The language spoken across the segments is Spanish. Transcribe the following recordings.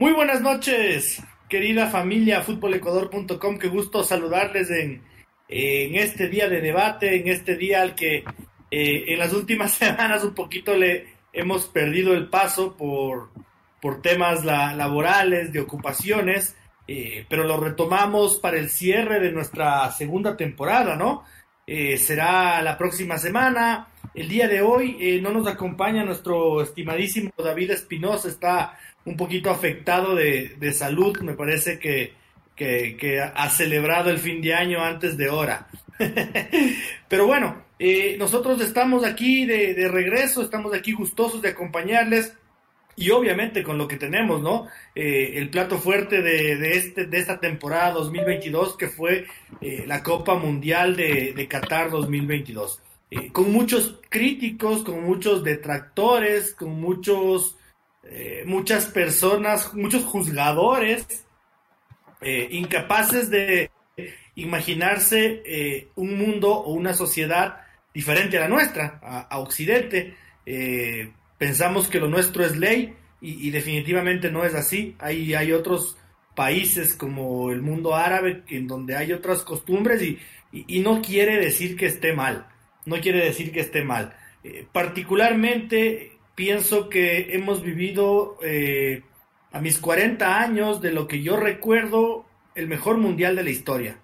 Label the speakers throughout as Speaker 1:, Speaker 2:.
Speaker 1: Muy buenas noches, querida familia futbolecuador.com. Qué gusto saludarles en, en, este día de debate, en este día al que eh, en las últimas semanas un poquito le hemos perdido el paso por, por temas la, laborales, de ocupaciones, eh, pero lo retomamos para el cierre de nuestra segunda temporada, ¿no? Eh, será la próxima semana. El día de hoy eh, no nos acompaña nuestro estimadísimo David Espinosa, está un poquito afectado de, de salud, me parece que, que, ha celebrado el fin de año antes de hora. Pero bueno, eh, nosotros estamos aquí de, de, regreso, estamos aquí gustosos de acompañarles y obviamente con lo que tenemos, ¿no? Eh, el plato fuerte de, de, este, de esta temporada 2022 que fue eh, la Copa Mundial de, de Qatar 2022. Eh, con muchos críticos, con muchos detractores, con muchos, eh, muchas personas, muchos juzgadores, eh, incapaces de imaginarse un mundo o una sociedad diferente a la nuestra, a, Occidente. Pensamos que lo nuestro es ley y, definitivamente no es así. Hay, hay otros países como el mundo árabe en donde hay otras costumbres y no quiere decir que esté mal, no quiere decir que esté mal. Eh, particularmente pienso que hemos vivido eh, a mis 40 años de lo que yo recuerdo el mejor mundial de la historia.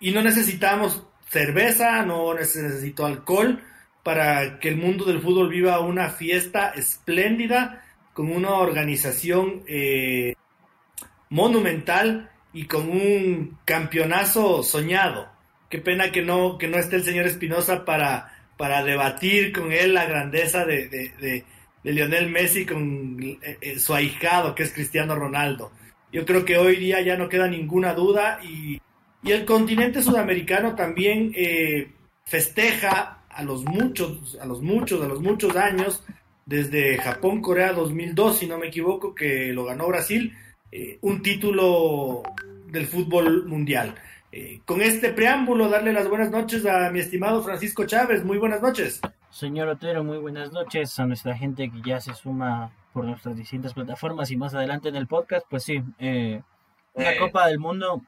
Speaker 1: Y no necesitamos cerveza, no necesito alcohol para que el mundo del fútbol viva una fiesta espléndida con una organización eh, monumental y con un campeonazo soñado. Qué pena que no, que no esté el señor Espinosa para, para debatir con él la grandeza de, de, Lionel Messi con eh, eh, su ahijado, que es Cristiano Ronaldo. Yo creo que hoy día ya no queda ninguna duda y, y el continente sudamericano también eh, festeja a los muchos, a los muchos, a los muchos años, desde Japón, Corea 2002, si no me equivoco, que lo ganó Brasil, un título del fútbol mundial. Eh, con este preámbulo, darle las buenas noches a mi estimado Francisco Chávez. Muy buenas noches.
Speaker 2: Señor Otero, muy buenas noches a nuestra gente que ya se suma por nuestras distintas plataformas y más adelante en el podcast. Pues sí, eh, una eh. Copa del Mundo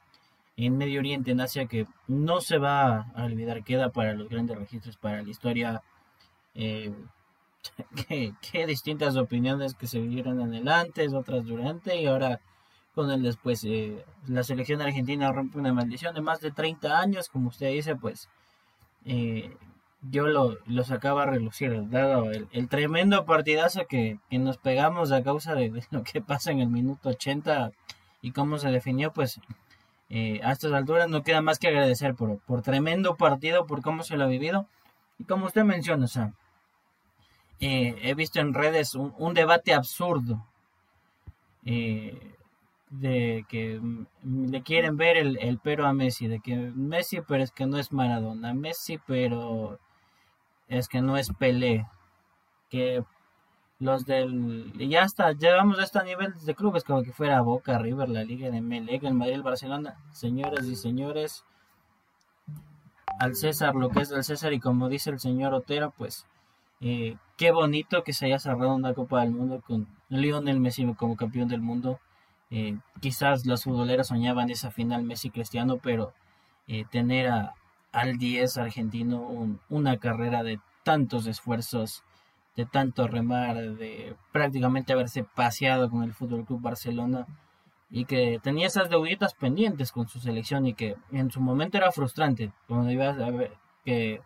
Speaker 2: en Medio Oriente, en Asia, que no se va a olvidar, queda para los grandes registros, para la historia. Eh, qué, qué, distintas opiniones que se vivieron en el antes, otras durante y ahora con el después. Eh, la selección argentina rompe una maldición de más de 30 años, como usted dice, pues eh, yo lo, lo, sacaba a relucir, dado el, tremendo partidazo que, que, nos pegamos a causa de, lo que pasa en el minuto 80 y cómo se definió, pues eh, a estas alturas no queda más que agradecer por, por tremendo partido, por cómo se lo ha vivido. Y como usted menciona, o sea, he visto en redes un, debate absurdo de que le quieren ver el, el, pero a Messi, de que Messi pero es que no es Maradona, Messi pero es que no es Pelé, que los del ya está llevamos esto a nivel de clubes como que fuera Boca, River, la Liga de Melec, el Madrid, el Barcelona, señores y señores, al César lo que es del César y como dice el señor Otero, pues eh, qué bonito que se haya cerrado una Copa del Mundo con Lionel Messi como campeón del mundo. Eh, quizás los futboleros soñaban esa final Messi Cristiano, pero eh, tener a, al 10 argentino un, una carrera de tantos esfuerzos de tanto remar, de prácticamente haberse paseado con el Fútbol Club Barcelona y que tenía esas deuditas pendientes con su selección y que en su momento era frustrante cuando iba a ver que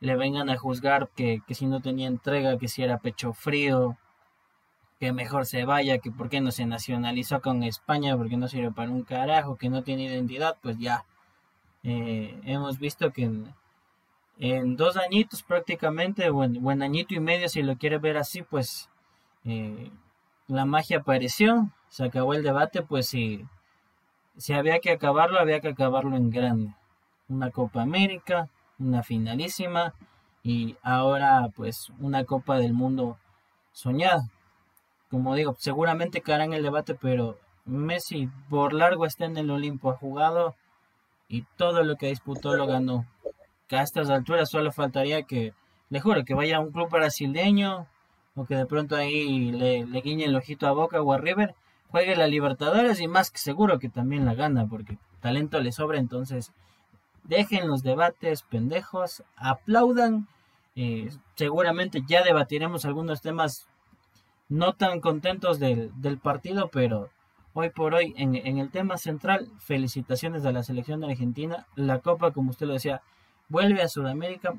Speaker 2: le vengan a juzgar que, que si no tenía entrega, que si era pecho frío, que mejor se vaya, que por qué no se nacionalizó con España, porque no sirve para un carajo, que no tiene identidad, pues ya eh, hemos visto que en, en dos añitos prácticamente, o en, añito y medio, si lo quiere ver así, pues eh, la magia apareció, se acabó el debate, pues si, si había que acabarlo, había que acabarlo en grande. Una Copa América, una finalísima y ahora pues una Copa del Mundo soñada. Como digo, seguramente en el debate, pero Messi por largo está en el Olimpo, ha jugado y todo lo que disputó lo ganó. Que a estas alturas solo faltaría que, le juro, que vaya a un club brasileño o que de pronto ahí le, le guiñe el ojito a Boca o a River, juegue la Libertadores y más que seguro que también la gana porque talento le sobra, entonces dejen los debates pendejos, aplaudan, eh, seguramente ya debatiremos algunos temas no tan contentos del, del partido, pero hoy por hoy en, en, el tema central, felicitaciones a la selección de Argentina, la Copa, como usted lo decía, vuelve a Sudamérica,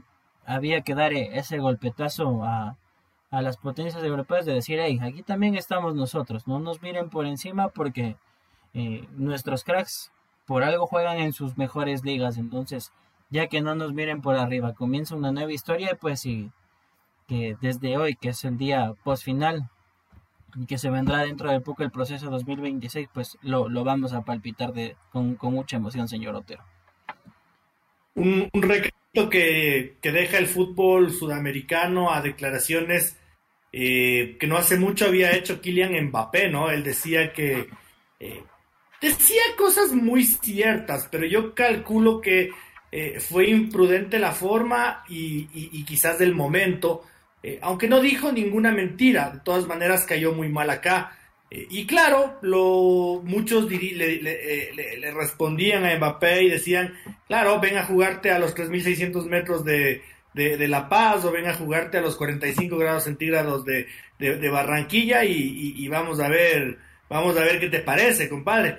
Speaker 2: había que dar ese golpetazo a, a las potencias europeas de decir, hey, aquí también estamos nosotros, no nos miren por encima porque eh, nuestros cracks por algo juegan en sus mejores ligas, entonces ya que no nos miren por arriba, comienza una nueva historia, pues sí, que desde hoy, que es el día post final, y que se vendrá dentro de poco el proceso 2026, pues lo, lo vamos a palpitar de, con, con, mucha emoción, señor Otero.
Speaker 1: Un, un que, que, deja el fútbol sudamericano a declaraciones eh, que no hace mucho había hecho Kylian Mbappé, ¿no? Él decía que... Eh, decía cosas muy ciertas, pero yo calculo que eh, fue imprudente la forma y, y quizás del momento, eh, aunque no dijo ninguna mentira, de todas maneras cayó muy mal acá. Eh, y claro, muchos le, le, respondían a Mbappé y decían, claro, ven a jugarte a los 3.600 metros de, de, La Paz o ven a jugarte a los 45 grados centígrados de, Barranquilla y, vamos a ver, vamos a ver qué te parece, compadre.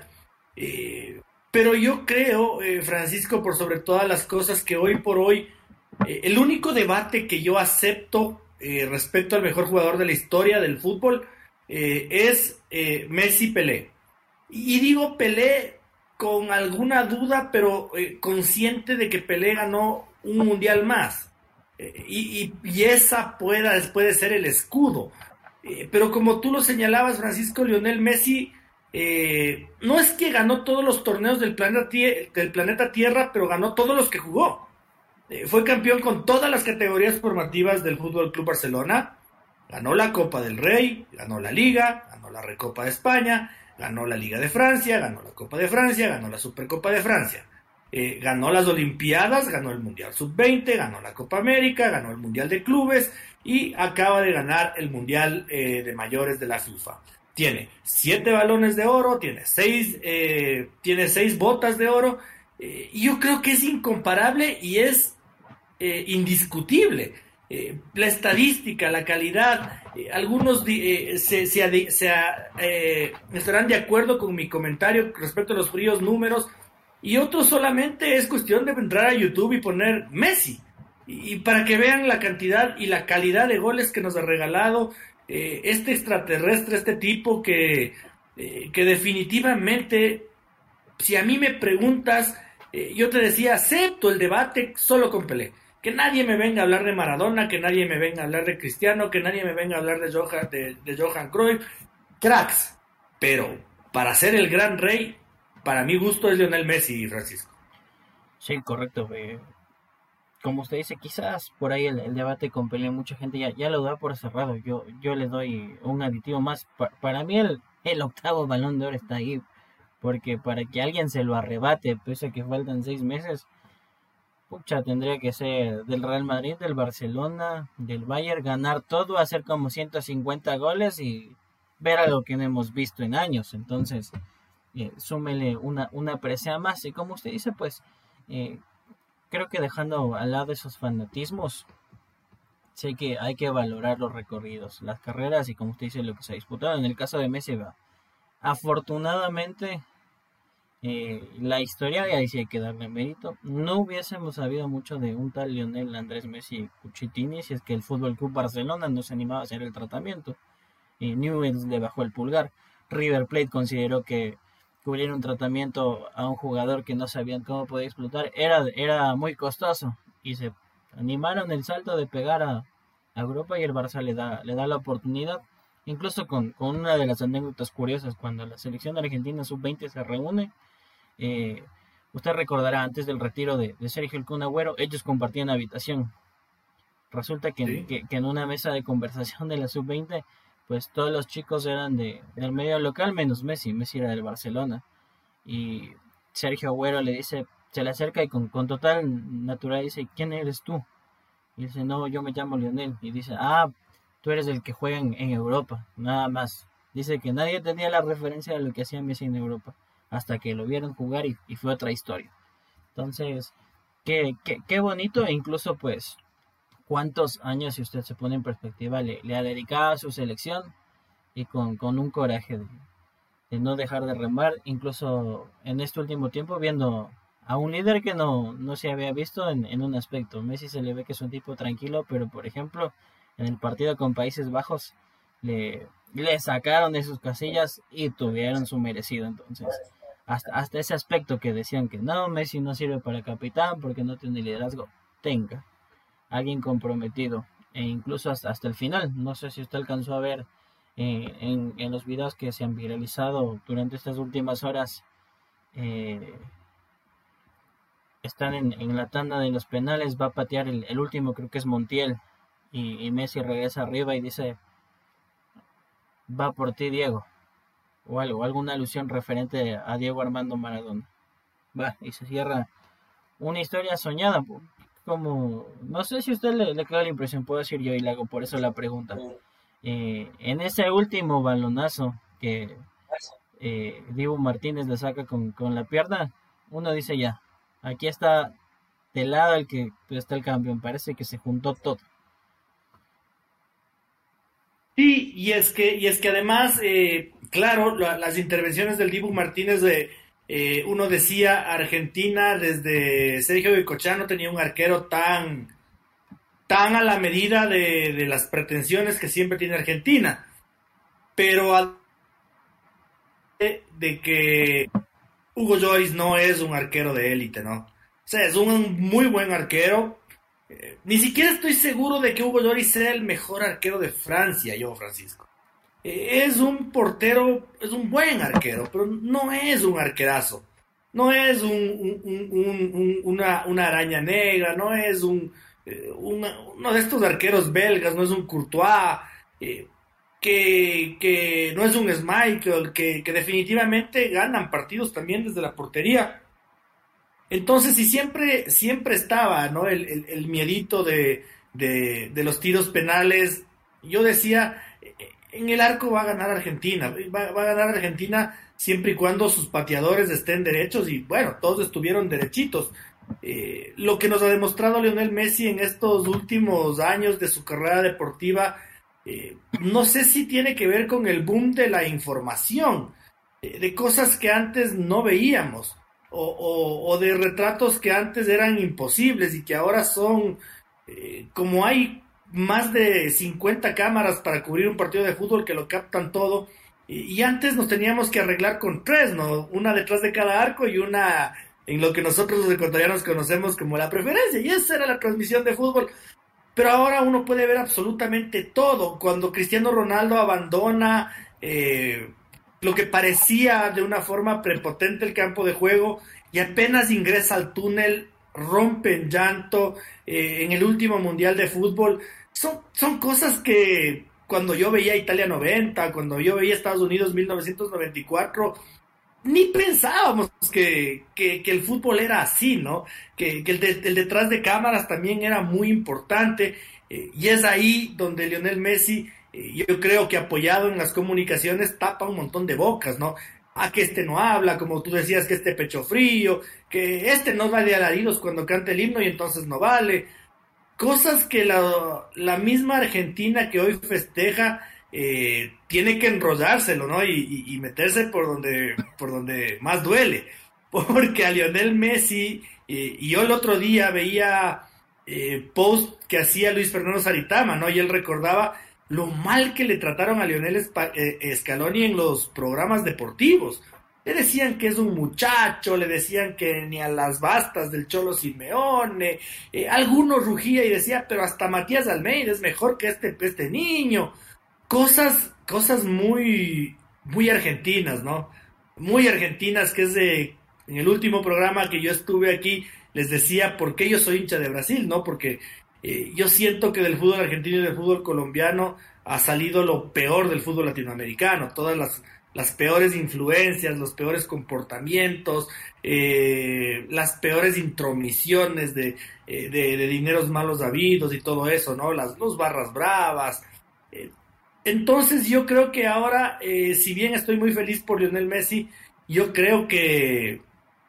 Speaker 1: Eh, pero yo creo, eh, Francisco, por sobre todas las cosas, que hoy por hoy, eh, el único debate que yo acepto eh, respecto al mejor jugador de la historia del fútbol eh, es Messi Pelé. Y digo Pelé con alguna duda, pero consciente de que Pelé ganó un mundial más. Y, esa pueda, puede ser el escudo. pero como tú lo señalabas, Francisco Lionel Messi, eh, no es que ganó todos los torneos del planeta, del planeta Tierra, pero ganó todos los que jugó. Eh, fue campeón con todas las categorías formativas del Fútbol Club Barcelona. Ganó la Copa del Rey, ganó la Liga, ganó la Recopa de España, ganó la Liga de Francia, ganó la Copa de Francia, ganó la Supercopa de Francia. Eh, ganó las Olimpiadas, ganó el Mundial Sub-20, ganó la Copa América, ganó el Mundial de Clubes y acaba de ganar el Mundial eh, de Mayores de la FIFA tiene siete balones de oro, tiene seis, tiene seis botas de oro, yo creo que es incomparable y es eh, indiscutible. Eh, la estadística, la calidad, eh, algunos se, se estarán de acuerdo con mi comentario respecto a los fríos números, y otros solamente es cuestión de entrar a YouTube y poner Messi. Y para que vean la cantidad y la calidad de goles que nos ha regalado, este extraterrestre, este tipo que, que definitivamente, si a mí me preguntas, yo te decía, acepto el debate solo con Pelé. Que nadie me venga a hablar de Maradona, que nadie me venga a hablar de Cristiano, que nadie me venga a hablar de Johan, de, Johan Cruyff. Cracks. Pero para ser el gran rey, para mi gusto es Lionel Messi, Francisco.
Speaker 2: Sí, correcto como usted dice, quizás por ahí el, el debate con Pelé, mucha gente ya, ya lo da por cerrado. Yo, yo le doy un aditivo más. para mí el, el octavo balón de oro está ahí. Porque para que alguien se lo arrebate, pese a que faltan seis meses, pucha, tendría que ser del Real Madrid, del Barcelona, del Bayern, ganar todo, hacer como 150 goles y ver algo que no hemos visto en años. Entonces, eh, súmele una, una presea más. Y como usted dice, pues, eh, creo que dejando al lado esos fanatismos, sé que hay que valorar los recorridos, las carreras y como usted dice lo que se ha disputado. En el caso de Messi, afortunadamente eh, la historia, y ahí sí hay que darle mérito, no hubiésemos sabido mucho de un tal Lionel Andrés Messi Cuchitini si es que el Fútbol Club Barcelona no se animaba a hacer el tratamiento. Y Newell's le bajó el pulgar. River Plate consideró que cubrir un tratamiento a un jugador que no sabían cómo podía explotar era, era muy costoso y se animaron el salto de pegar a, Europa y el Barça le da, le da la oportunidad. Incluso con, con una de las anécdotas curiosas, cuando la selección argentina sub-20 se reúne, eh, usted recordará antes del retiro de, de Sergio El Kun Agüero, ellos compartían habitación. Resulta que, ¿Sí? que, que en una mesa de conversación de la sub-20 pues todos los chicos eran de, del medio local, menos Messi. Messi era del Barcelona. Y Sergio Agüero le dice, se le acerca y con, con total naturalidad dice, ¿quién eres tú? Y dice, no, yo me llamo Lionel. Y dice, ah, tú eres el que juega en, en Europa, nada más. Dice que nadie tenía la referencia de lo que hacía Messi en Europa, hasta que lo vieron jugar y, fue otra historia. Entonces, qué, qué, qué, bonito e incluso pues cuántos años, si usted se pone en perspectiva, le, ha dedicado a su selección y con, con un coraje de, no dejar de remar, incluso en este último tiempo viendo a un líder que no, no se había visto en, en un aspecto. Messi se le ve que es un tipo tranquilo, pero por ejemplo, en el partido con Países Bajos le, le sacaron de sus casillas y tuvieron su merecido. Entonces, hasta, hasta ese aspecto que decían que no, Messi no sirve para capitán porque no tiene liderazgo, tenga alguien comprometido e incluso hasta, hasta el final. No sé si usted alcanzó a ver eh, en, los videos que se han viralizado durante estas últimas horas. Eh, están en, en, la tanda de los penales, va a patear el último, creo que es Montiel, y, Messi regresa arriba y dice, va por ti Diego, o algo, alguna alusión referente a Diego Armando Maradona. Va, y se cierra una historia soñada, como, no sé si usted le, le queda la impresión, puedo decir yo y le hago por eso la pregunta. Eh, en ese último balonazo que eh, Diego Martínez le saca con, con la pierna, uno dice ya, aquí está del lado el que está el campeón, parece que se juntó todo.
Speaker 1: Sí, y es que, y es que además, eh, claro, las intervenciones del Dibu Martínez, de, eh, uno decía, Argentina desde Sergio Bicochano tenía un arquero tan, tan a la medida de, de las pretensiones que siempre tiene Argentina. Pero de, de que Hugo Joyce no es un arquero de élite, ¿no? O sea, es un muy buen arquero, ni siquiera estoy seguro de que Hugo Lloris sea el mejor arquero de Francia, yo, Francisco. Eh, es un portero, es un buen arquero, pero no es un arquerazo. No es un, una, araña negra, no es un, eh, uno de estos arqueros belgas, no es un Courtois, eh, que, que, no es un Schmeichel, que, que definitivamente ganan partidos también desde la portería entonces, y siempre, siempre estaba, ¿no? El, el, miedito de, de, los tiros penales. Yo decía, en el arco va a ganar Argentina, va, a ganar Argentina siempre y cuando sus pateadores estén derechos y bueno, todos estuvieron derechitos. Eh, lo que nos ha demostrado Lionel Messi en estos últimos años de su carrera deportiva, eh, no sé si tiene que ver con el boom de la información, eh, de cosas que antes no veíamos o, de retratos que antes eran imposibles y que ahora son, como hay más de 50 cámaras para cubrir un partido de fútbol que lo captan todo, y, antes nos teníamos que arreglar con tres, ¿no? Una detrás de cada arco y una en lo que nosotros los ecuatorianos conocemos como la preferencia, y esa era la transmisión de fútbol. Pero ahora uno puede ver absolutamente todo. Cuando Cristiano Ronaldo abandona eh, lo que parecía de una forma prepotente el campo de juego y apenas ingresa al túnel, rompe en llanto eh, en el último Mundial de Fútbol. Son, son cosas que cuando yo veía Italia 90, cuando yo veía Estados Unidos 1994, ni pensábamos que, que, el fútbol era así, ¿no? Que, el, detrás de cámaras también era muy importante. Eh, y es ahí donde Lionel Messi yo creo que apoyado en las comunicaciones tapa un montón de bocas, ¿no? A que este no habla, como tú decías, que este pecho frío, que este no vale alaridos cuando canta el himno y entonces no vale. Cosas que la, la misma Argentina que hoy festeja eh, tiene que enrollárselo, ¿no? Y, meterse por donde, por donde más duele. Porque a Lionel Messi, eh, y yo el otro día veía eh, post que hacía Luis Fernando Saritama, ¿no? Y él recordaba lo mal que le trataron a Lionel eh, Scaloni en los programas deportivos. Le decían que es un muchacho, le decían que ni a las bastas del Cholo Simeone, eh, alguno rugía y decía, pero hasta Matías Almeida es mejor que este, este niño. Cosas, cosas muy, muy argentinas, ¿no? Muy argentinas, que es de, en el último programa que yo estuve aquí, les decía por qué yo soy hincha de Brasil, ¿no? Porque eh, yo siento que del fútbol argentino y del fútbol colombiano ha salido lo peor del fútbol latinoamericano, todas las, las peores influencias, los peores comportamientos, eh, las peores intromisiones de, eh, de, dineros malos habidos y todo eso, ¿no? Las, los barras bravas. entonces yo creo que ahora, eh, si bien estoy muy feliz por Lionel Messi, yo creo que,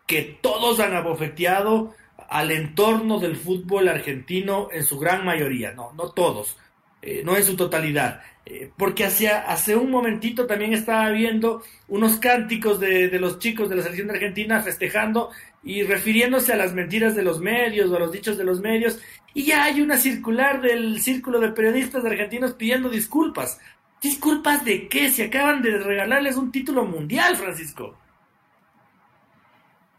Speaker 1: que todos han abofeteado al entorno del fútbol argentino en su gran mayoría, no, no todos, eh, no en su totalidad. Eh, porque hacia, hace un momentito también estaba viendo unos cánticos de, de, los chicos de la selección de Argentina festejando y refiriéndose a las mentiras de los medios o a los dichos de los medios. Y ya hay una circular del círculo de periodistas argentinos pidiendo disculpas. ¿Disculpas de qué? Si acaban de regalarles un título mundial, Francisco.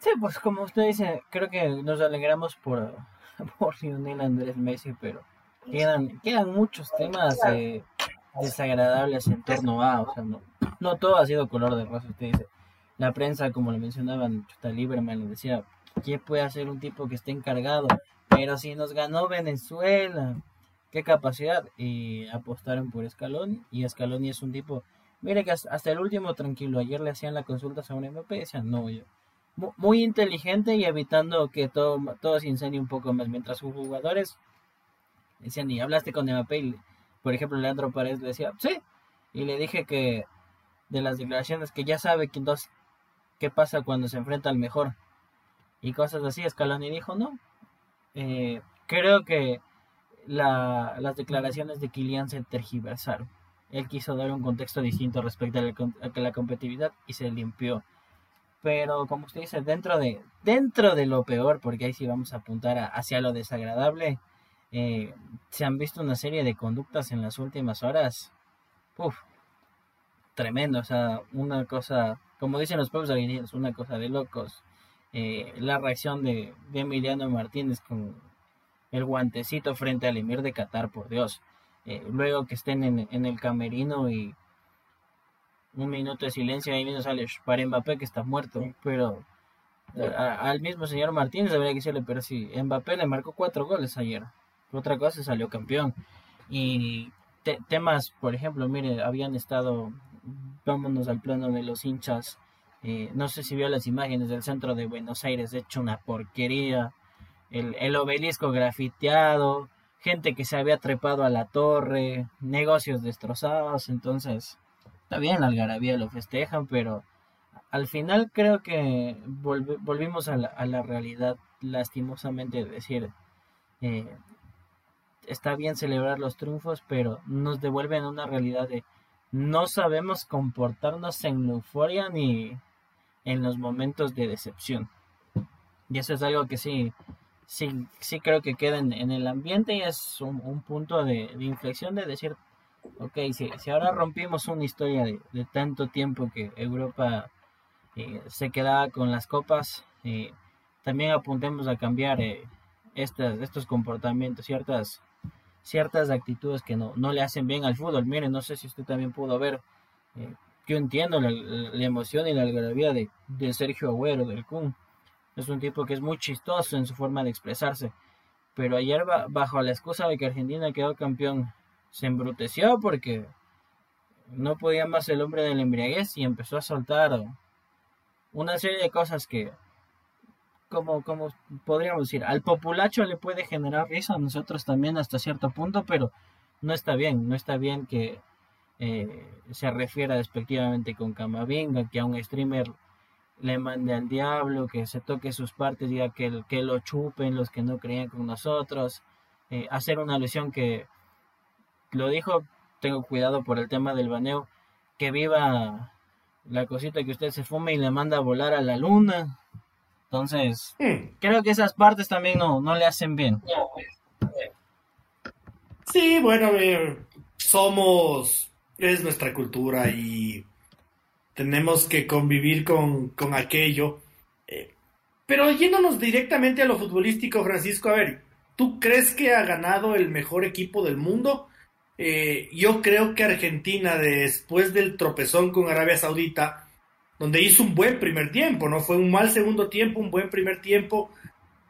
Speaker 2: Sí, pues como usted dice, creo que nos alegramos por, por Lionel Andrés Messi, pero quedan, quedan muchos temas eh, desagradables en torno a, o sea, no, no todo ha sido color de rosa, usted dice. La prensa, como le mencionaban, Chuta Lieberman decía, ¿qué puede hacer un tipo que esté encargado? Pero si nos ganó Venezuela, qué capacidad. Y apostaron por Escalón, y Escalón es un tipo, mire que hasta el último tranquilo, ayer le hacían la consulta sobre MP decían, no, yo muy inteligente y evitando que todo, todo se incendie un poco más. Mientras sus jugadores decían, y hablaste con Mbappé, por ejemplo, Leandro Paredes le decía, sí, y le dije que de las declaraciones que ya sabe que dos, qué pasa cuando se enfrenta al mejor y cosas así. Scaloni dijo, no, eh, creo que la, las declaraciones de Kylian se tergiversaron. Él quiso dar un contexto distinto respecto a la, a la competitividad y se limpió pero como usted dice, dentro de, dentro de lo peor, porque ahí sí vamos a apuntar hacia lo desagradable, eh, se han visto una serie de conductas en las últimas horas, Uf, tremendo, o sea, una cosa, como dicen los pueblos argentinos, una cosa de locos. Eh, la reacción de, Emiliano Martínez con el guantecito frente al Emir de Qatar, por Dios. Eh, luego que estén en, en el camerino y un minuto de silencio y ahí mismo sale para Mbappé que está muerto, pero al mismo señor Martínez debería decirle, pero si Mbappé le marcó cuatro goles ayer, otra cosa salió campeón. Y temas, por ejemplo, mire, habían estado, vámonos al plano de los hinchas, eh, no sé si vio las imágenes del centro de Buenos Aires, hecho una porquería, el, el obelisco grafiteado, gente que se había trepado a la torre, negocios destrozados, entonces está bien, la algarabía lo festejan, pero al final creo que volvimos a la, realidad, lastimosamente, decir, eh, está bien celebrar los triunfos, pero nos devuelven una realidad de no sabemos comportarnos en euforia ni en los momentos de decepción. Y eso es algo que sí, sí, sí creo que queda en, el ambiente y es un, punto de, de inflexión de decir, ok, si, si ahora rompimos una historia de, tanto tiempo que Europa eh, se quedaba con las copas, eh, también apuntemos a cambiar eh, estas, estos comportamientos, ciertas, ciertas actitudes que no, no le hacen bien al fútbol. Miren, no sé si usted también pudo ver, yo entiendo la, emoción y la algarabía de, de Sergio Agüero, del Kun. Es un tipo que es muy chistoso en su forma de expresarse. Pero ayer, bajo la excusa de que Argentina quedó campeón se embruteció porque no podía más el hombre del embriaguez y empezó a soltar una serie de cosas que, como, como podríamos decir, al populacho le puede generar risa, a nosotros también hasta cierto punto, pero no está bien, no está bien que eh, se refiera despectivamente con Camavinga, que a un streamer le mande al diablo, que se toque sus partes, diga que, que lo chupen los que no creían con nosotros, eh, hacer una alusión que lo dijo, tengo cuidado por el tema del baneo, que viva la cosita que usted se fume y le manda a volar a la luna. Entonces, creo que esas partes también no, no le hacen bien.
Speaker 1: Sí, bueno, somos, es nuestra cultura y tenemos que convivir con, con aquello. Eh, pero yéndonos directamente a lo futbolístico, Francisco, a ver, ¿tú crees que ha ganado el mejor equipo del mundo? Eh, yo creo que Argentina, después del tropezón con Arabia Saudita, donde hizo un buen primer tiempo, no fue un mal segundo tiempo, un buen primer tiempo,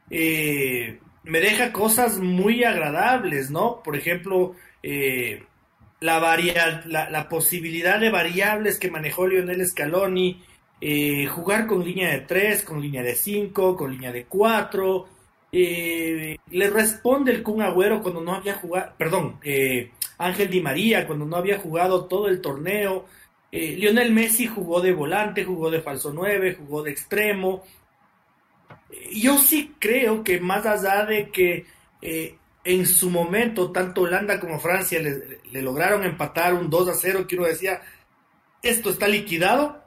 Speaker 1: eh, me deja cosas muy agradables, ¿no? Por ejemplo, eh, la, la, posibilidad de variables que manejó Lionel Scaloni, jugar con línea de 3, con línea de 5, con línea de 4. le responde el Kun Agüero cuando no había jugado, perdón, Ángel Di María cuando no había jugado todo el torneo. Eh, Lionel Messi jugó de volante, jugó de falso 9, jugó de extremo. Yo sí creo que más allá de que eh, en su momento tanto Holanda como Francia le, lograron empatar un 2 a 0, que uno decía, esto está liquidado,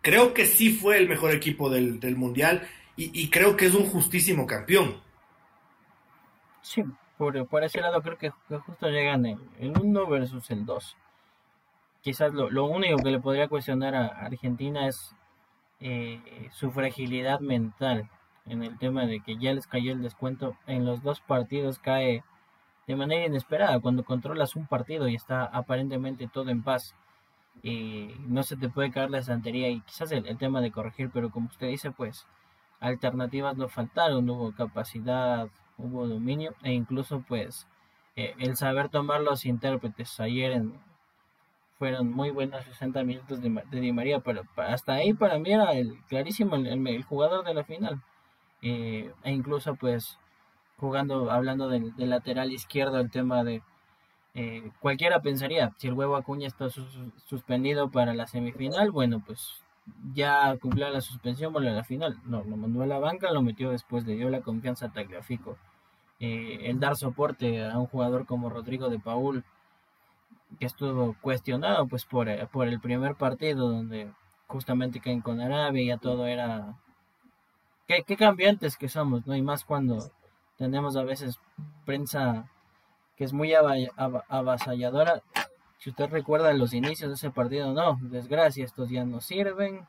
Speaker 1: creo que sí fue el mejor equipo del, Mundial y, creo que es un justísimo campeón.
Speaker 2: Sí, por, por ese lado creo que, justo llegan el, el 1 versus el 2 quizás lo, lo, único que le podría cuestionar a Argentina es eh, su fragilidad mental en el tema de que ya les cayó el descuento. En los dos partidos cae de manera inesperada cuando controlas un partido y está aparentemente todo en paz y no se te puede caer la estantería y quizás el, tema de corregir pero como usted dice pues alternativas no faltaron hubo capacidad hubo dominio e incluso pues eh, el saber tomar los intérpretes. Ayer en, fueron muy buenos 60 minutos de, Di María, pero hasta ahí para mí era el clarísimo el, jugador de la final. Eh, e incluso pues jugando, hablando del, lateral izquierdo, el tema de eh, cualquiera pensaría, si el huevo Acuña está suspendido para la semifinal, bueno pues ya cumplió la suspensión, volvió a la final. No, lo mandó a la banca, lo metió después, le dio la confianza a Tagliafico. Eh, el dar soporte a un jugador como Rodrigo de Paul, que estuvo cuestionado pues por, eh, por el primer partido donde justamente caen con Arabia ya todo era qué, qué cambiantes que somos no y más cuando tenemos a veces prensa que es muy avasalladora. Si usted recuerda los inicios de ese partido no desgracia estos ya no sirven.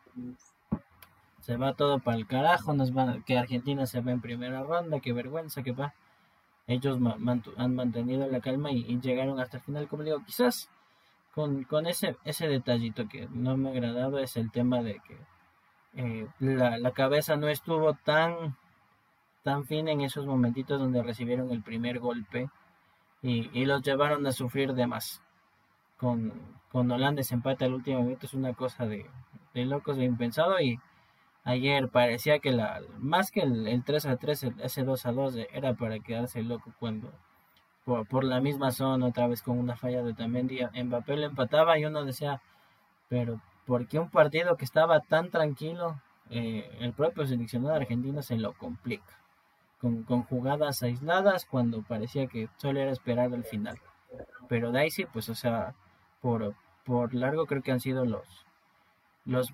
Speaker 2: Se va todo para el carajo nos va que Argentina se va en primera ronda qué vergüenza que va ellos han mantenido la calma y, llegaron hasta el final, como digo, quizás con, ese, ese detallito que no me ha agradado es el tema de que eh, la, cabeza no estuvo tan, tan fina en esos momentitos donde recibieron el primer golpe y, los llevaron a sufrir de más. Con, con Holanda ese empate al último minuto es una cosa de, de locos, de impensado y ayer parecía que la más que el, 3 a 3, ese 2 a 2 era para quedarse loco cuando por, la misma zona otra vez con una falla de también Mbappé lo empataba y uno decía, pero ¿por qué un partido que estaba tan tranquilo, eh, el propio seleccionado argentino se lo complica? Con, con, jugadas aisladas cuando parecía que solo era esperar el final. Pero Daisy, pues o sea, por, por largo creo que han sido los, los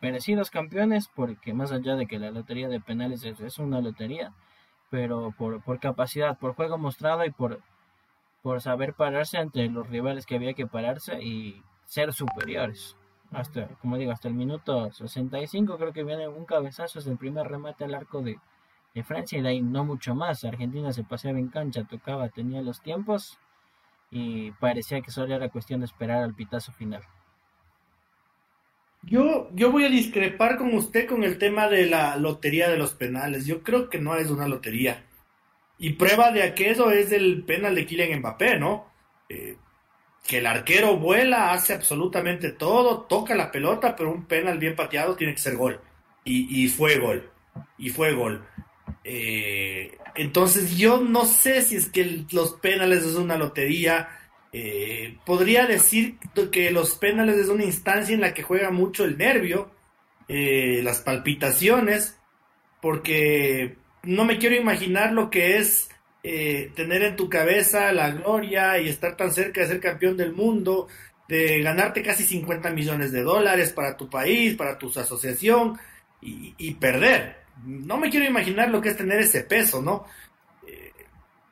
Speaker 2: merecidos campeones, porque más allá de que la lotería de penales es, una lotería, pero por, por, capacidad, por juego mostrado y por, por saber pararse ante los rivales que había que pararse y ser superiores. Hasta, como digo, hasta el minuto 65 creo que viene un cabezazo, es el primer remate al arco de, de Francia y de ahí no mucho más. Argentina se paseaba en cancha, tocaba, tenía los tiempos y parecía que solo era cuestión de esperar al pitazo final.
Speaker 1: Yo, yo voy a discrepar con usted con el tema de la lotería de los penales. Yo creo que no es una lotería. Y prueba de aquello es el penal de Kylian Mbappé, ¿no? Eh, que el arquero vuela, hace absolutamente todo, toca la pelota, pero un penal bien pateado tiene que ser gol. Y, y fue gol. Y fue gol. Eh, entonces yo no sé si es que los penales es una lotería. Eh, podría decir que los penales es una instancia en la que juega mucho el nervio, eh, las palpitaciones, porque no me quiero imaginar lo que es eh, tener en tu cabeza la gloria y estar tan cerca de ser campeón del mundo, de ganarte casi 50 millones de dólares para tu país, para tu asociación y, y perder. No me quiero imaginar lo que es tener ese peso, ¿no?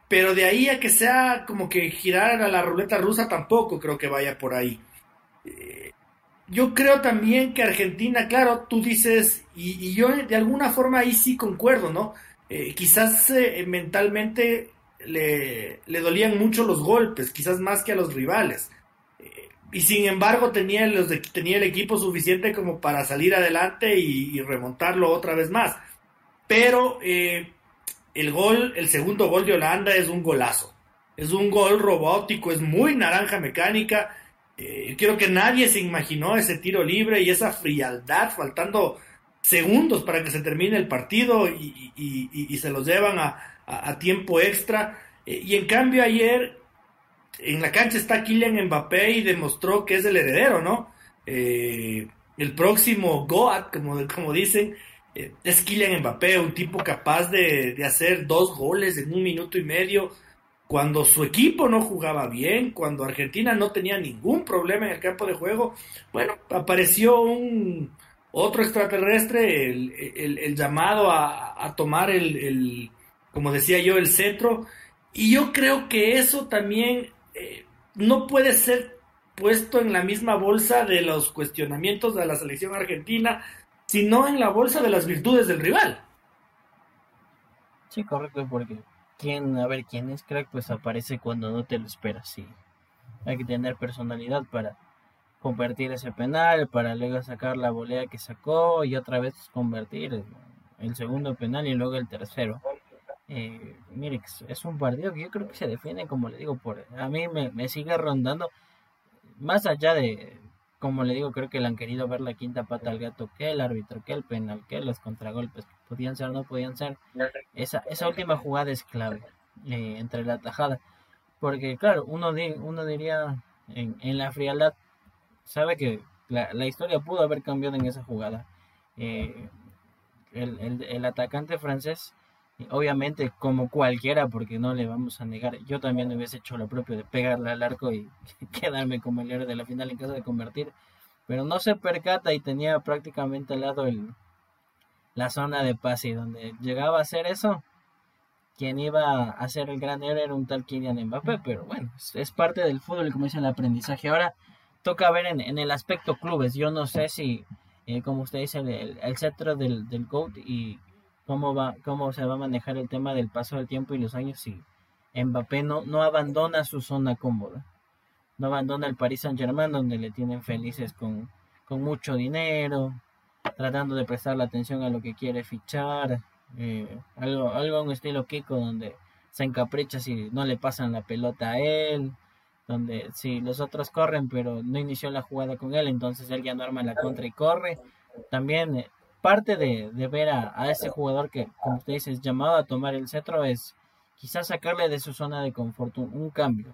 Speaker 1: Pero de ahí a que sea como que girar a la ruleta rusa tampoco creo que vaya por ahí. Eh, yo creo también que Argentina, claro, tú dices, y, yo de alguna forma ahí sí concuerdo, ¿no? Eh, quizás eh, mentalmente le, dolían mucho los golpes, quizás más que a los rivales. y sin embargo tenía, los tenía el equipo suficiente como para salir adelante y, y remontarlo otra vez más. Pero el gol, el segundo gol de Holanda es un golazo. Es un gol robótico, es muy naranja mecánica. Eh, creo que nadie se imaginó ese tiro libre y esa frialdad, faltando segundos para que se termine el partido y, se los llevan a, tiempo extra. Eh, y en cambio ayer en la cancha está Kylian Mbappé y demostró que es el heredero, ¿no? Eh, el próximo Goat, como, dicen, es Kylian Mbappé, un tipo capaz de, de, hacer dos goles en un minuto y medio, cuando su equipo no jugaba bien, cuando Argentina no tenía ningún problema en el campo de juego, bueno, apareció un otro extraterrestre, el, llamado a, tomar el, como decía yo, el centro, y yo creo que eso también eh, no puede ser puesto en la misma bolsa de los cuestionamientos de la selección argentina, sino en la bolsa de las virtudes del rival.
Speaker 2: Sí, correcto, porque quién, a ver, quién es crack, pues aparece cuando no te lo esperas, sí. Hay que tener personalidad para convertir ese penal, para luego sacar la volea que sacó y otra vez convertir el, segundo penal y luego el tercero. Eh, mire, es un partido que yo creo que se define, como le digo, por a mí me, me sigue rondando, más allá de, como le digo, creo que le han querido ver la quinta pata al gato, que el árbitro, que el penal, que los contragolpes, podían ser no podían ser. Esa, esa última jugada es clave eh, entre la tajada. Porque, claro, uno, uno diría en, en la frialdad, sabe que la, la, historia pudo haber cambiado en esa jugada. Eh, el, el, el, atacante francés, obviamente como cualquiera, porque no le vamos a negar, yo también hubiese hecho lo propio de pegarle al arco y quedarme como el héroe de la final en caso de convertir, pero no se percata y tenía prácticamente al lado el, la zona de pase y donde llegaba a hacer eso, quien iba a ser el gran héroe era un tal Kylian Mbappé, pero bueno, es, parte del fútbol como dice el aprendizaje. Ahora toca ver en, en el aspecto clubes. Yo no sé si, eh, como usted dice, el, el centro del, del y cómo, va, cómo se va a manejar el tema del paso del tiempo y los años si Mbappé no, no abandona su zona cómoda. No abandona el Paris Saint Germain donde le tienen felices con, con mucho dinero, tratando de prestar la atención a lo que quiere fichar. Eh, algo, algo un estilo Kiko donde se encapricha si no le pasan la pelota a él donde si los otros corren pero no inició la jugada con él, entonces él ya no arma la contra y corre. También eh, parte de, ver a, ese jugador que, como usted dice, es llamado a tomar el cetro es quizás sacarle de su zona de confort un, cambio,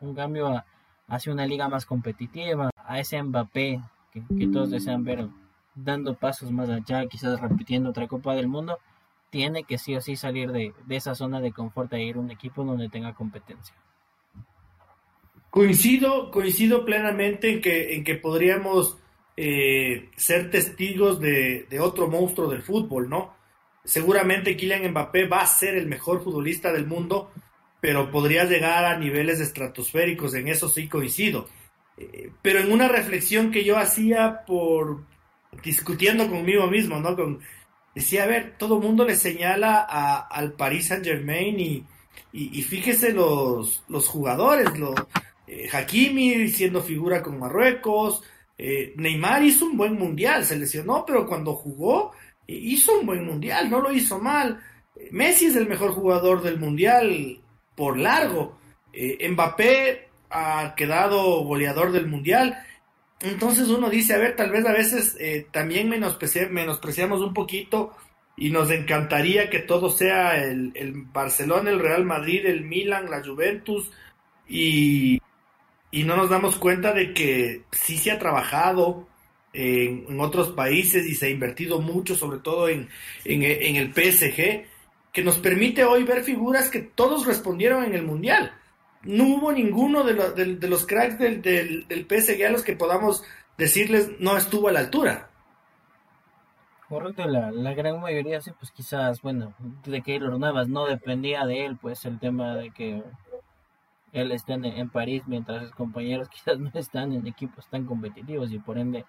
Speaker 2: un cambio hacia una liga más competitiva, a ese Mbappé que, todos desean ver dando pasos más allá, quizás repitiendo otra Copa del Mundo, tiene que sí o sí salir de, de esa zona de confort e ir a un equipo donde tenga competencia.
Speaker 1: Coincido, coincido plenamente en que, en que podríamos eh, ser testigos de, otro monstruo del fútbol, ¿no? Seguramente Kylian Mbappé va a ser el mejor futbolista del mundo, pero podría llegar a niveles estratosféricos, en eso sí coincido. Eh, pero en una reflexión que yo hacía por discutiendo conmigo mismo, ¿no? Con, decía, a ver, todo el mundo le señala al Paris Saint Germain y, fíjese los, los jugadores, los, eh, Hakimi siendo figura con Marruecos, eh, Neymar hizo un buen mundial, se lesionó, pero cuando jugó eh, hizo un buen mundial, no lo hizo mal. Messi es el mejor jugador del mundial por largo. Mbappé ha quedado goleador del mundial. Entonces uno dice, a ver, tal vez a veces también menospreciamos un poquito y nos encantaría que todo sea el Barcelona, el Real Madrid, el Milan, la Juventus y, y no nos damos cuenta de que sí se ha trabajado en, otros países y se ha invertido mucho, sobre todo en, en, el PSG, que nos permite hoy ver figuras que todos respondieron en el Mundial. No hubo ninguno de, de, los cracks del, del, PSG a los que podamos decirles no estuvo a la altura.
Speaker 2: Correcto, la, la gran mayoría sí, pues quizás, bueno, de que Keylor Navas no dependía de él, pues el tema de que él está en, París mientras sus compañeros quizás no están en equipos tan competitivos y por ende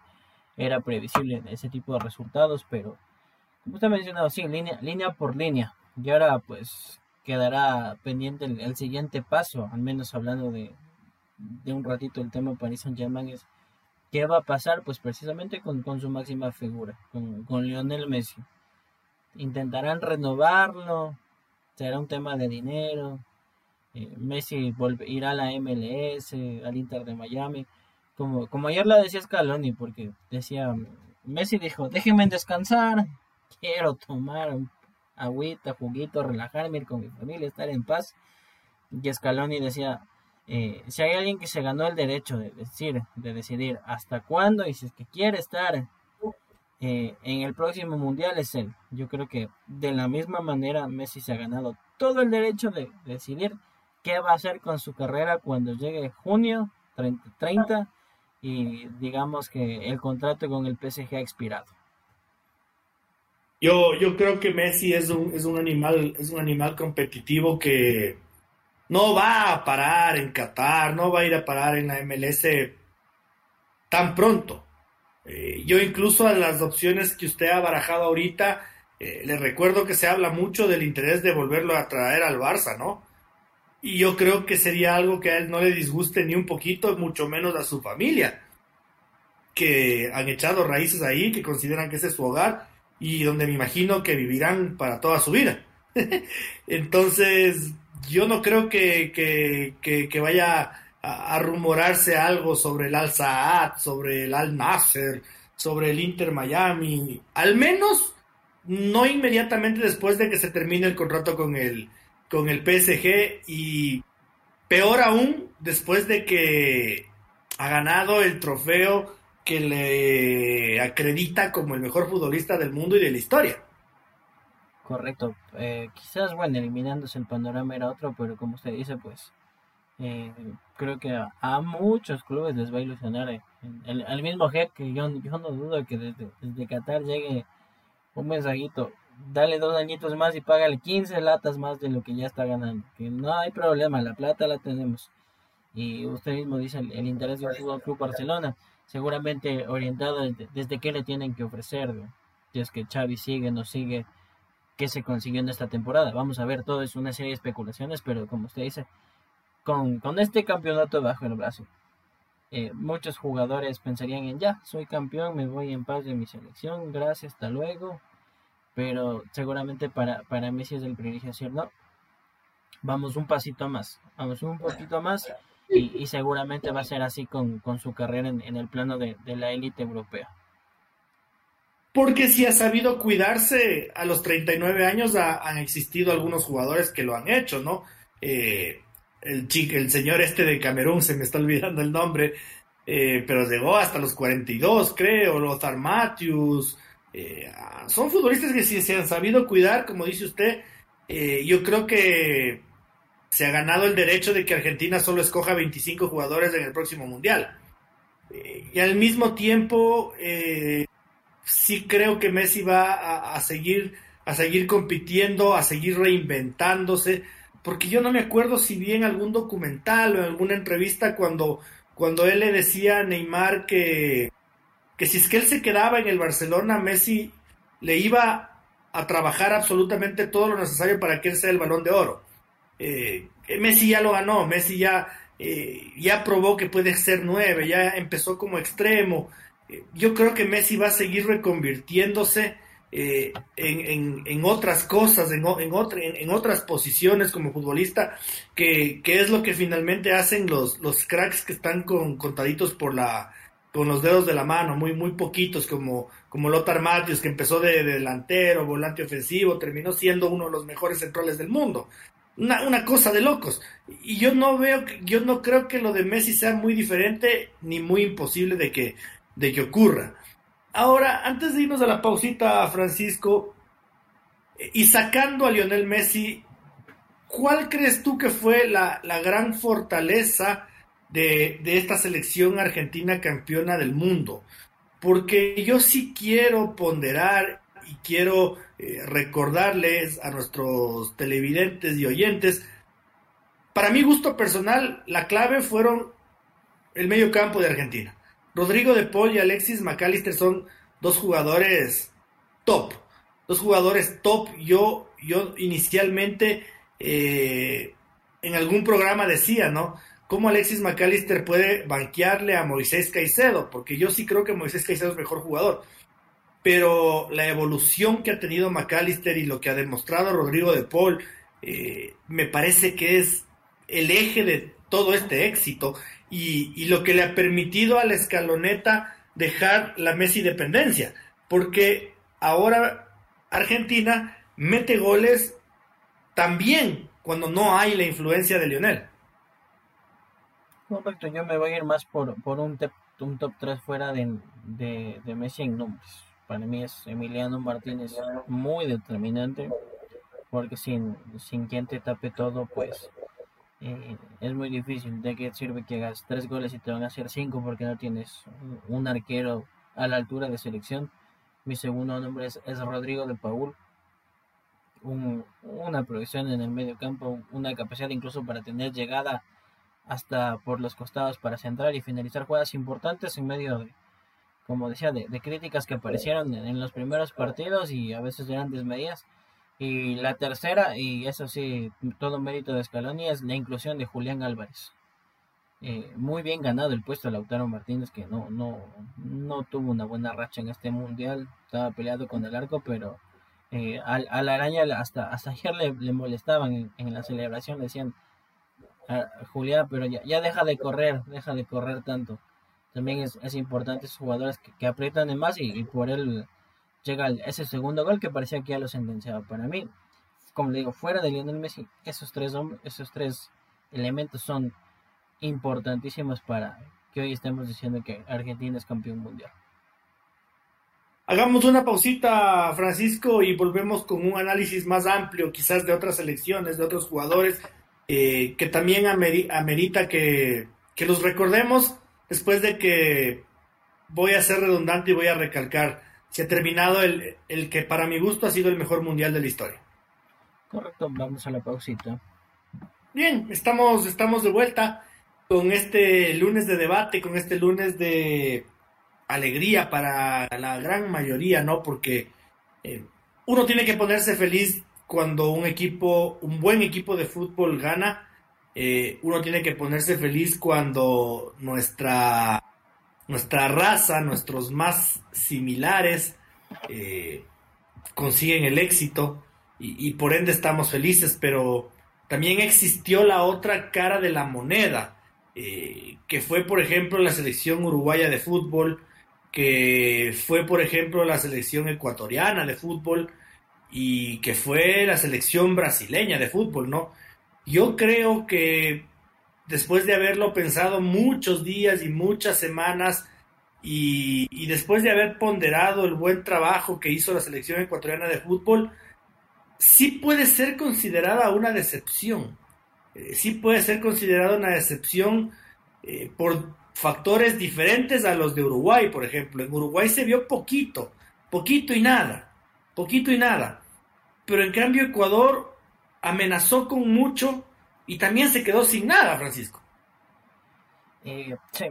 Speaker 2: era previsible ese tipo de resultados, pero como usted ha mencionado, sí, línea, línea por línea. Y ahora pues quedará pendiente el, siguiente paso, al menos hablando de, de un ratito el tema París Saint Germain es qué va a pasar pues precisamente con, con su máxima figura, con, con Lionel Messi. Intentarán renovarlo, será un tema de dinero, eh, Messi irá a la MLS, al Inter de Miami. Como, como ayer lo decía Scaloni, porque decía, Messi dijo, déjenme descansar, quiero tomar agüita, juguito, relajarme, ir con mi familia, estar en paz. Y Scaloni decía, eh, si hay alguien que se ganó el derecho de decir, de decidir hasta cuándo y si es que quiere estar eh, en el próximo mundial es él. Yo creo que de la misma manera Messi se ha ganado todo el derecho de, decidir qué va a hacer con su carrera cuando llegue junio 30, 30 y digamos que el contrato con el PSG ha expirado.
Speaker 1: Yo, yo creo que Messi es un, es un animal, es un animal competitivo que no va a parar en Qatar, no va a ir a parar en la MLS tan pronto. Eh, yo incluso a las opciones que usted ha barajado ahorita, eh, le recuerdo que se habla mucho del interés de volverlo a traer al Barça, ¿no? Y yo creo que sería algo que a él no le disguste ni un poquito, mucho menos a su familia, que han echado raíces ahí, que consideran que ese es su hogar y donde me imagino que vivirán para toda su vida. Entonces, yo no creo que, que, vaya a, rumorarse algo sobre el Al Saad, sobre el Al Nasser, sobre el Inter Miami, al menos no inmediatamente después de que se termine el contrato con el, con el PSG y peor aún después de que ha ganado el trofeo que le acredita como el mejor futbolista del mundo y de la historia.
Speaker 2: Correcto. Eh, quizás, bueno, eliminándose el panorama era otro, pero como usted dice, pues eh, creo que a, muchos clubes les va a ilusionar eh, el, mismo jefe que yo, yo no dudo que desde, desde Qatar llegue un mensajito, dale dos añitos más y págale 15 latas más de lo que ya está ganando. Que no hay problema, la plata la tenemos. Y usted mismo dice el, interés del Fútbol Club Barcelona, seguramente orientado desde, qué le tienen que ofrecer. Si es que Xavi sigue, no sigue, que se consiguió en esta temporada. Vamos a ver, todo es una serie de especulaciones, pero como usted dice, con, con este campeonato bajo el brazo, eh, muchos jugadores pensarían en ya, soy campeón, me voy en paz de mi selección, gracias, hasta luego. Pero seguramente para, para Messi es el privilegio no, vamos un pasito más, vamos un poquito más y, seguramente va a ser así con, con su carrera en, el plano de, de la élite europea.
Speaker 1: Porque si ha sabido cuidarse, a los 39 años han existido algunos jugadores que lo han hecho, ¿no? Eh, el, el señor este de Camerún, se me está olvidando el nombre, eh, pero llegó hasta los 42, creo, Lothar Matthews. Eh, son futbolistas que si se han sabido cuidar, como dice usted, yo creo que se ha ganado el derecho de que Argentina solo escoja 25 jugadores en el próximo Mundial. y al mismo tiempo, sí creo que Messi va a, seguir a seguir compitiendo, a seguir reinventándose, porque yo no me acuerdo si vi en algún documental o en alguna entrevista cuando, cuando él le decía a Neymar que, que si es que él se quedaba en el Barcelona, Messi le iba a trabajar absolutamente todo lo necesario para que él sea el balón de oro. Eh, Messi ya lo ganó, Messi ya, eh, ya probó que puede ser nueve, ya empezó como extremo, yo creo que Messi va a seguir reconvirtiéndose eh, en, otras cosas, en, en, otras posiciones como futbolista, que, es lo que finalmente hacen los, los cracks que están con, contaditos por la, con los dedos de la mano, muy, muy poquitos, como, como Lothar Matthews, que empezó de, delantero, volante ofensivo, terminó siendo uno de los mejores centrales del mundo. Una, una, cosa de locos. Y yo no veo, yo no creo que lo de Messi sea muy diferente ni muy imposible de que, de que ocurra. Ahora, antes de irnos a la pausita, Francisco, y sacando a Lionel Messi, ¿cuál crees tú que fue la, gran fortaleza de, esta selección argentina campeona del mundo? Porque yo sí quiero ponderar y quiero eh, recordarles a nuestros televidentes y oyentes, para mi gusto personal, la clave fueron el medio campo de Argentina. Rodrigo de Paul y Alexis McAllister son dos jugadores top. Dos jugadores top. Yo, yo inicialmente eh, en algún programa decía, ¿no? ¿Cómo Alexis McAllister puede banquearle a Moisés Caicedo? Porque yo sí creo que Moisés Caicedo es mejor jugador. Pero la evolución que ha tenido McAllister y lo que ha demostrado Rodrigo de Paul, eh, me parece que es el eje de todo este éxito y, lo que le ha permitido a la escaloneta dejar la Messi dependencia, porque ahora Argentina mete goles también cuando no hay la influencia de Lionel.
Speaker 2: Correcto, yo me voy a ir más por, por un, un top 3 fuera de, de, de Messi en nombres. Para mí es Emiliano Martínez muy determinante, porque sin, sin quien te tape todo, pues eh, es muy difícil. ¿De qué sirve que hagas tres goles y te van a hacer cinco porque no tienes un arquero a la altura de selección? Mi segundo nombre es, Rodrigo de Paul. una proyección en el medio campo, una capacidad incluso para tener llegada hasta por los costados para centrar y finalizar jugadas importantes en medio de, como decía, de, críticas que aparecieron en, los primeros partidos y a veces eran desmedidas. Y la tercera, y eso sí, todo mérito de Scaloni, es la inclusión de Julián Álvarez. Eh, muy bien ganado el puesto de Lautaro Martínez, que no, no, no tuvo una buena racha en este mundial, estaba peleado con el arco, pero eh, a, la araña hasta, hasta ayer le, molestaban en, la celebración, le decían, Julián, pero ya, deja de correr, deja de correr tanto. También es, importante esos jugadores que, aprietan de más y por él llega ese segundo gol que parecía que ya lo sentenciaba. Para mí, como le digo, fuera de Lionel Messi, esos tres, esos tres elementos son importantísimos para que hoy estemos diciendo que Argentina es campeón mundial.
Speaker 1: Hagamos una pausita, Francisco, y volvemos con un análisis más amplio, quizás de otras selecciones, de otros jugadores, eh, que también amerita que, que los recordemos después de que voy a ser redundante y voy a recalcar se ha terminado el, el que para mi gusto ha sido el mejor mundial de la historia.
Speaker 2: Correcto, vamos a la pausita.
Speaker 1: Bien, estamos, estamos de vuelta con este lunes de debate, con este lunes de alegría para la gran mayoría, ¿no? Porque eh, uno tiene que ponerse feliz cuando un equipo, un buen equipo de fútbol gana. Eh, uno tiene que ponerse feliz cuando nuestra nuestra raza, nuestros más similares, eh, consiguen el éxito y, por ende estamos felices, pero también existió la otra cara de la moneda, eh, que fue por ejemplo la selección uruguaya de fútbol, que fue por ejemplo la selección ecuatoriana de fútbol y que fue la selección brasileña de fútbol, ¿no? Yo creo que después de haberlo pensado muchos días y muchas semanas y, después de haber ponderado el buen trabajo que hizo la selección ecuatoriana de fútbol, sí puede ser considerada una decepción. Eh, sí puede ser considerada una decepción eh, por factores diferentes a los de Uruguay, por ejemplo. En Uruguay se vio poquito, poquito y nada, poquito y nada. Pero en cambio Ecuador amenazó con mucho y también se quedó sin nada, Francisco.
Speaker 2: Eh, sí,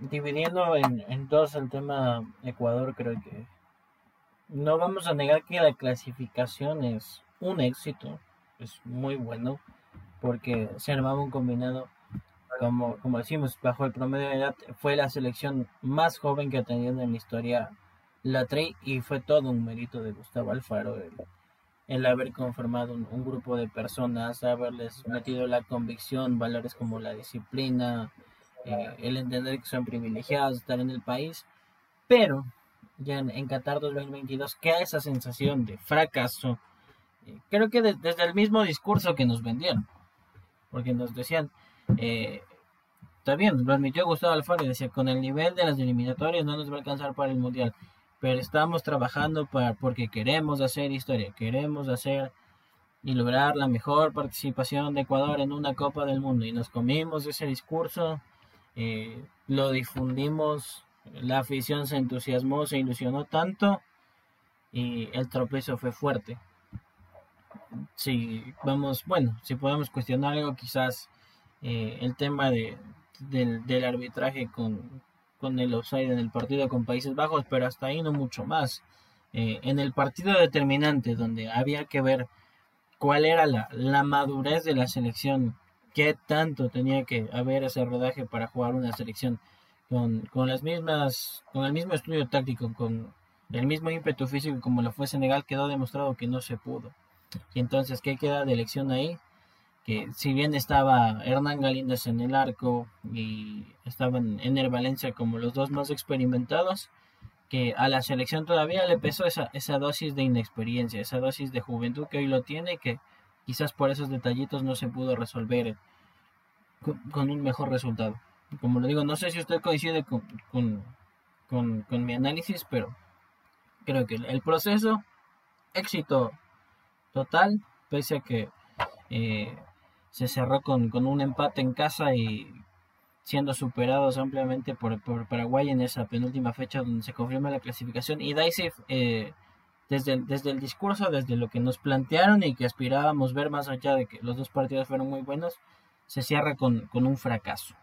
Speaker 2: dividiendo en, dos el tema Ecuador, creo que no vamos a negar que la clasificación es un éxito, es muy bueno, porque se armaba un combinado, como, como decimos, bajo el promedio de edad, fue la selección más joven que ha tenido en la historia la TRI y fue todo un mérito de Gustavo Alfaro el haber conformado un, grupo de personas, haberles metido la convicción, valores como la disciplina, eh, el entender que son privilegiados, estar en el país, pero ya en, Qatar 2022 queda esa sensación de fracaso. Eh, creo que desde el mismo discurso que nos vendieron, porque nos decían, eh, está bien, lo admitió Gustavo Alfaro y decía, con el nivel de las eliminatorias no nos va a alcanzar para el Mundial pero estamos trabajando para, porque queremos hacer historia, queremos hacer y lograr la mejor participación de Ecuador en una Copa del Mundo. Y nos comimos ese discurso, eh, lo difundimos, la afición se entusiasmó, se ilusionó tanto y el tropezo fue fuerte. Si vamos, bueno, si podemos cuestionar algo, quizás eh, el tema de, del arbitraje con, con el offside en el partido con Países Bajos, pero hasta ahí no mucho más. Eh, en el partido determinante, donde había que ver cuál era la, la madurez de la selección, qué tanto tenía que haber ese rodaje para jugar una selección con, con las mismas, con el mismo estudio táctico, con el mismo ímpetu físico como lo fue Senegal, quedó demostrado que no se pudo. Y entonces, ¿qué queda de elección ahí? Que si bien estaba Hernán Galíndez en el arco y estaban Ener Valencia como los dos más experimentados, que a la selección todavía le pesó esa, esa dosis de inexperiencia, esa dosis de juventud que hoy lo tiene, que quizás por esos detallitos no se pudo resolver con, un mejor resultado. como lo digo, no sé si usted coincide con, con, con, mi análisis, pero creo que el proceso, éxito total, pese a que eh, se cerró con, con, un empate en casa y siendo superados ampliamente por, por, Paraguay en esa penúltima fecha donde se confirma la clasificación. Y Daisy, eh, desde, desde el discurso, desde lo que nos plantearon y que aspirábamos ver más allá de que los dos partidos fueron muy buenos, se cierra con, con un fracaso.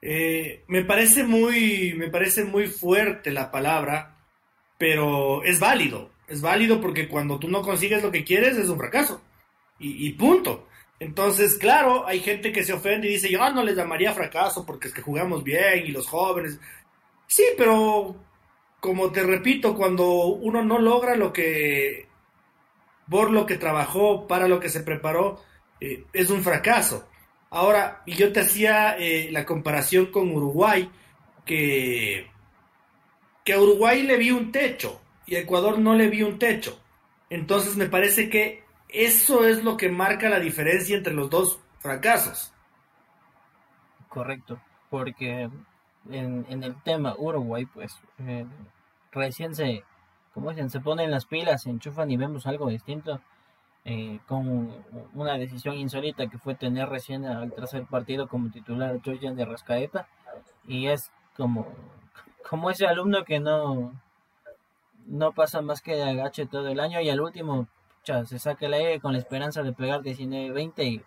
Speaker 1: Eh, me parece muy, me parece muy fuerte la palabra, pero es válido, es válido porque cuando tú no consigues lo que quieres es un fracaso y, punto. Entonces, claro, hay gente que se ofende y dice, yo no les llamaría fracaso porque es que jugamos bien y los jóvenes. Sí, pero como te repito, cuando uno no logra lo que por lo que trabajó, para lo que se preparó, eh, es un fracaso. Ahora, yo te hacía eh, la comparación con Uruguay, que, que a Uruguay le vi un techo y a Ecuador no le vi un techo. Entonces me parece que eso es lo que marca la diferencia entre los dos fracasos.
Speaker 2: Correcto, porque en, en el tema Uruguay, pues eh, recién se, como dicen, se ponen las pilas, se enchufan y vemos algo distinto eh, con una decisión insólita que fue tener recién al tercer partido como titular Georgian de Rascaeta y es como como ese alumno que no no pasa más que agache todo el año y al último se saca el aire con la esperanza de pegar 19-20 y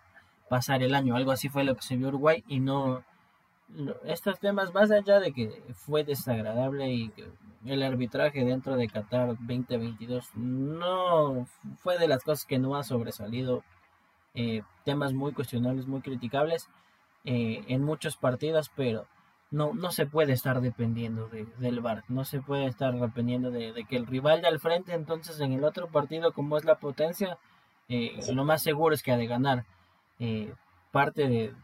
Speaker 2: pasar el año algo así fue lo que se vio Uruguay y no estos temas más allá de que fue desagradable y el arbitraje dentro de Qatar 2022 no fue de las cosas que no ha sobresalido. Eh, temas muy cuestionables, muy criticables eh, en muchos partidos, pero no, no se puede estar dependiendo del VAR, no se puede estar dependiendo de, que el rival de al frente, entonces en el otro partido, como es la potencia, eh, lo más seguro es que ha de ganar. parte de,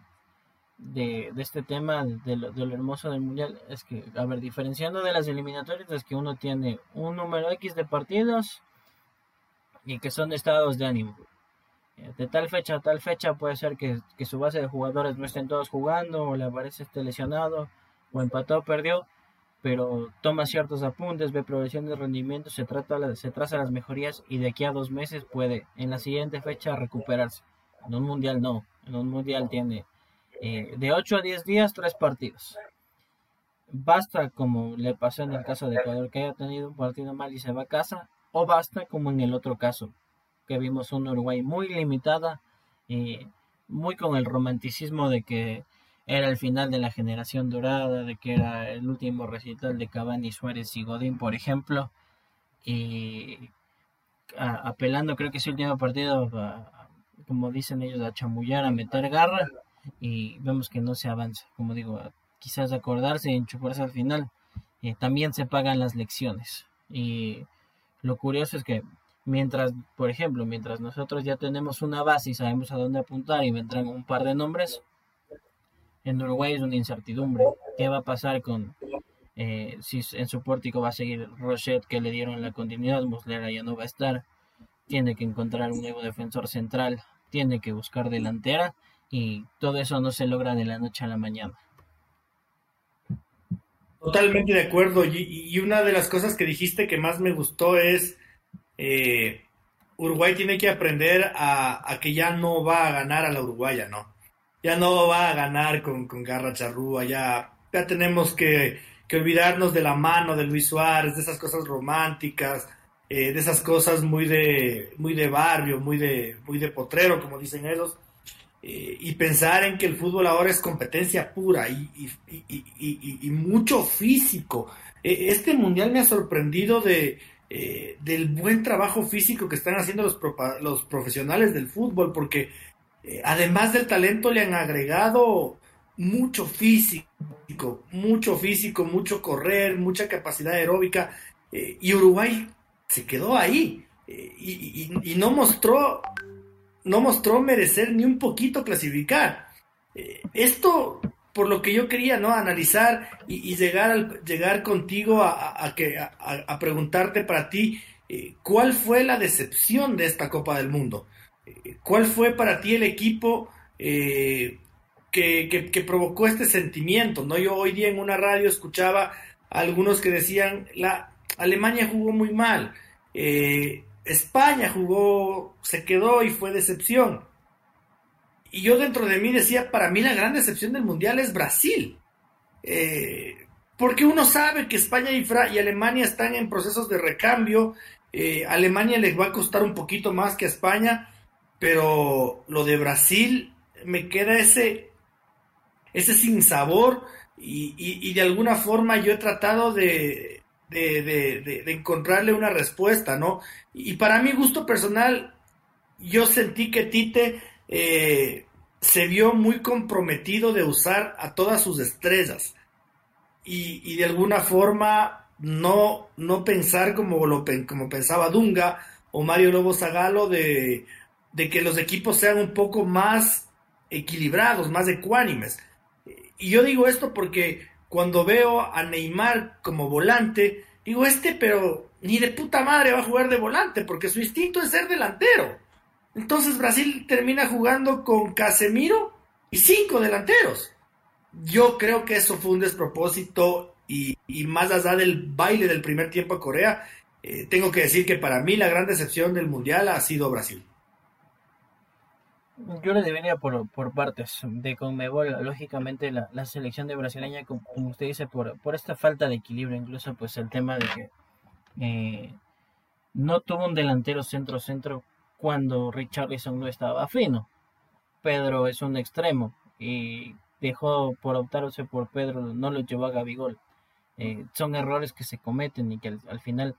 Speaker 2: de, este tema, de lo, hermoso del mundial, es que, a ver, diferenciando de las eliminatorias, es que uno tiene un número X de partidos y que son estados de ánimo. De tal fecha a tal fecha puede ser que, su base de jugadores no estén todos jugando, o le aparece esté lesionado, o empató o perdió, pero toma ciertos apuntes, ve progresión de rendimiento, se, trata, se traza las mejorías y de aquí a dos meses puede en la siguiente fecha recuperarse. En un mundial no, en un mundial tiene eh, de 8 a 10 días, tres partidos. Basta, como le pasó en el caso de Ecuador, que haya tenido un partido mal y se va a casa, o basta, como en el otro caso, vimos un Uruguay muy limitada, y muy con el romanticismo de que era el final de la generación dorada, de que era el último recital de Cavani, Suárez y Godín, por ejemplo, y apelando, creo que ese último partido, como dicen ellos, a chamullar, a meter garra y vemos que no se avanza. Como digo, quizás acordarse y enchufarse al final, eh, también se pagan las lecciones. Y lo curioso es que mientras, por ejemplo, mientras nosotros ya tenemos una base y sabemos a dónde apuntar y vendrán un par de nombres, en Uruguay es una incertidumbre. ¿Qué va a pasar con eh, si en su pórtico va a seguir Rochet que le dieron la continuidad? Muslera ya no va a estar. Tiene que encontrar un nuevo defensor central. Tiene que buscar delantera y todo eso no se logra de la noche a la mañana.
Speaker 1: Totalmente de acuerdo. Y, una de las cosas que dijiste que más me gustó es eh, Uruguay tiene que aprender a, que ya no va a ganar a la Uruguaya, ¿no? Ya no va a ganar con, con Garra Charrúa, ya, ya tenemos que, olvidarnos de la mano de Luis Suárez, de esas cosas románticas, eh, de esas cosas muy de, muy de barrio, muy de, muy de potrero, como dicen ellos eh, y pensar en que el fútbol ahora es competencia pura y, mucho físico. E, este mundial me ha sorprendido de, eh, del buen trabajo físico que están haciendo los, profesionales del fútbol, porque eh, además del talento le han agregado mucho físico, mucho físico, mucho correr, mucha capacidad aeróbica, y Uruguay se quedó ahí. y no mostró no mostró merecer ni un poquito clasificar. Eh, esto, por lo que yo quería, ¿no? Analizar y, llegar, al, llegar contigo a, que, a, preguntarte para ti, eh, ¿cuál fue la decepción de esta Copa del Mundo? Eh, ¿Cuál fue para ti el equipo que, que, provocó este sentimiento, ¿no? Yo hoy día en una radio escuchaba a algunos que decían, la Alemania jugó muy mal, eh, España jugó, se quedó y fue decepción. Y yo dentro de mí decía, para mí la gran decepción del Mundial es Brasil. Eh, porque uno sabe que España y, y, Alemania están en procesos de recambio. Eh, Alemania les va a costar un poquito más que a España, pero lo de Brasil me queda ese, ese sinsabor y, y, de alguna forma yo he tratado de, de, encontrarle una respuesta, ¿no? Y para mi gusto personal, yo sentí que Tite eh, se vio muy comprometido de usar a todas sus estrellas y, y de alguna forma no, no pensar como, como pensaba Dunga o Mario Lobo Zagalo de, de que los equipos sean un poco más equilibrados, más ecuánimes. Y yo digo esto porque cuando veo a Neymar como volante, digo, este pero ni de puta madre va a jugar de volante, porque su instinto es ser delantero. Entonces Brasil termina jugando con Casemiro y cinco delanteros. Yo creo que eso fue un despropósito y, más allá del baile del primer tiempo a Corea, eh, tengo que decir que para mí la gran decepción del Mundial ha sido Brasil.
Speaker 2: Yo le debería por, partes de Conmebol, lógicamente la, la selección de brasileña, como, usted dice, por, por esta falta de equilibrio, incluso pues el tema de que eh, no tuvo un delantero centro-centro cuando Richarlison no estaba fino. Pedro es un extremo y dejó por optarse por Pedro, no lo llevó a Gabigol. Eh, son errores que se cometen y que al, final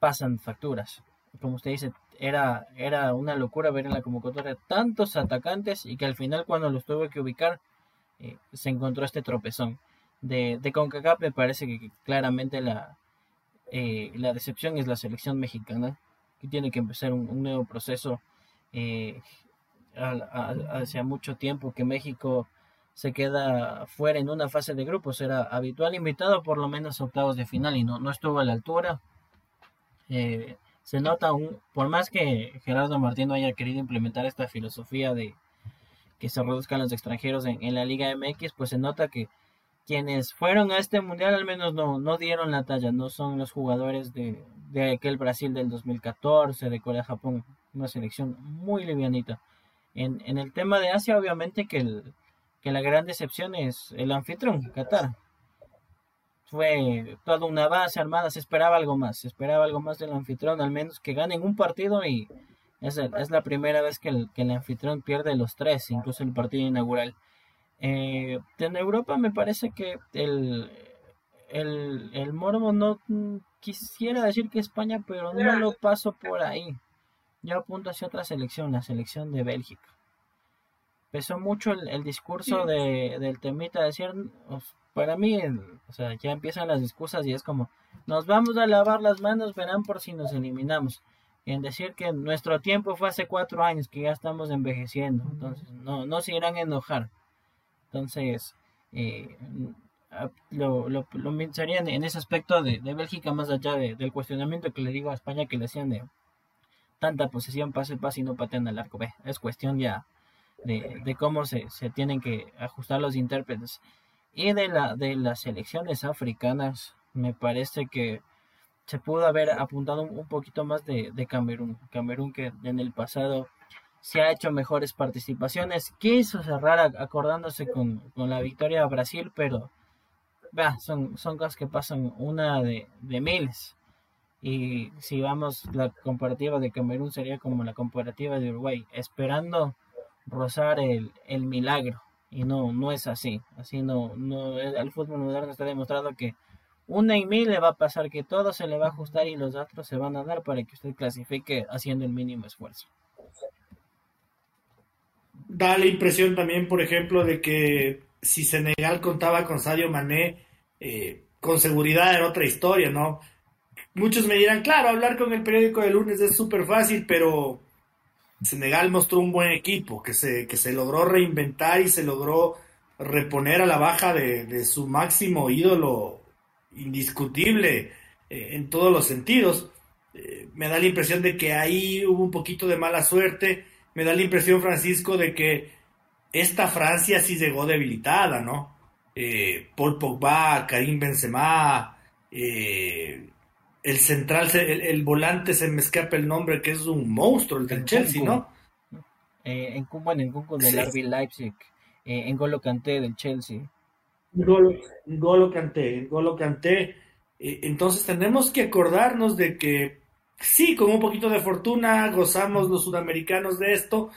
Speaker 2: pasan facturas. Como usted dice, era, era una locura ver en la convocatoria tantos atacantes y que al final cuando los tuve que ubicar eh, se encontró este tropezón. De, de CONCACAF me parece que, claramente la, eh, la decepción es la selección mexicana, tiene que empezar un, nuevo proceso hace mucho tiempo que México se queda fuera en una fase de grupos. Era habitual invitado por lo menos a octavos de final y no, no estuvo a la altura. Eh, se nota, por más que Gerardo Martino haya querido implementar esta filosofía de que se reduzcan los extranjeros en, la Liga MX, pues se nota que quienes fueron a este mundial al menos no, no dieron la talla, no son los jugadores de, de aquel Brasil del 2014, de Corea-Japón, una selección muy livianita. En, en el tema de Asia, obviamente que el, que la gran decepción es el anfitrión, Qatar. Fue toda una base armada, se esperaba algo más, se esperaba algo más del anfitrión, al menos que ganen un partido y es, es la primera vez que el, que el, anfitrión pierde los tres, incluso el partido inaugural. Eh, en Europa me parece que el, el, el Morbo no quisiera decir que España, pero no lo paso por ahí. Yo apunto hacia otra selección, la selección de Bélgica pesó mucho el, discurso de, del temita, decir, para mí, o sea, ya empiezan las discusas y es como, nos vamos a lavar las manos, verán por si nos eliminamos. en decir que nuestro tiempo fue hace cuatro años, que ya estamos envejeciendo, entonces no, no se irán a enojar. Entonces, eh, lo, lo, lo pensaría en, ese aspecto de, de Bélgica, más allá del cuestionamiento que le digo a España que le hacían de tanta posesión, pase, pase y no patean al arco. Es cuestión ya de, cómo se, se, tienen que ajustar los intérpretes. Y de, la, de las elecciones africanas, me parece que se pudo haber apuntado un, poquito más de, de, Camerún. Camerún que en el pasado se ha hecho mejores participaciones. Quiso cerrar acordándose con, con la victoria a Brasil, pero son, son cosas que pasan una de, de miles. Y si vamos, la comparativa de Camerún sería como la comparativa de Uruguay, esperando rozar el, el milagro. Y no, no es así. Así no, no, el fútbol moderno está demostrado que una y mil le va a pasar que todo se le va a ajustar y los datos se van a dar para que usted clasifique haciendo el mínimo esfuerzo.
Speaker 1: Da la impresión también, por ejemplo, de que si Senegal contaba con Sadio Mané, eh, con seguridad era otra historia, ¿no? Muchos me dirán, claro, hablar con el periódico de lunes es súper fácil, pero Senegal mostró un buen equipo, que se, que se logró reinventar y se logró reponer a la baja de, su máximo ídolo indiscutible eh, en todos los sentidos. Eh, me da la impresión de que ahí hubo un poquito de mala suerte. Me da la impresión, Francisco, de que esta Francia sí llegó debilitada, ¿no? Eh, Paul Pogba, Karim Benzema, eh, el central, el, volante se me escapa el nombre, que es un monstruo, el del Chelsea, ¿no?
Speaker 2: Eh, en bueno, en Kunku del RB Leipzig, eh, en Golo Kanté del Chelsea.
Speaker 1: Golo, Golo Kanté, Golo Kanté. Eh, entonces tenemos que acordarnos de que sí, con un poquito de fortuna gozamos los sudamericanos de esto,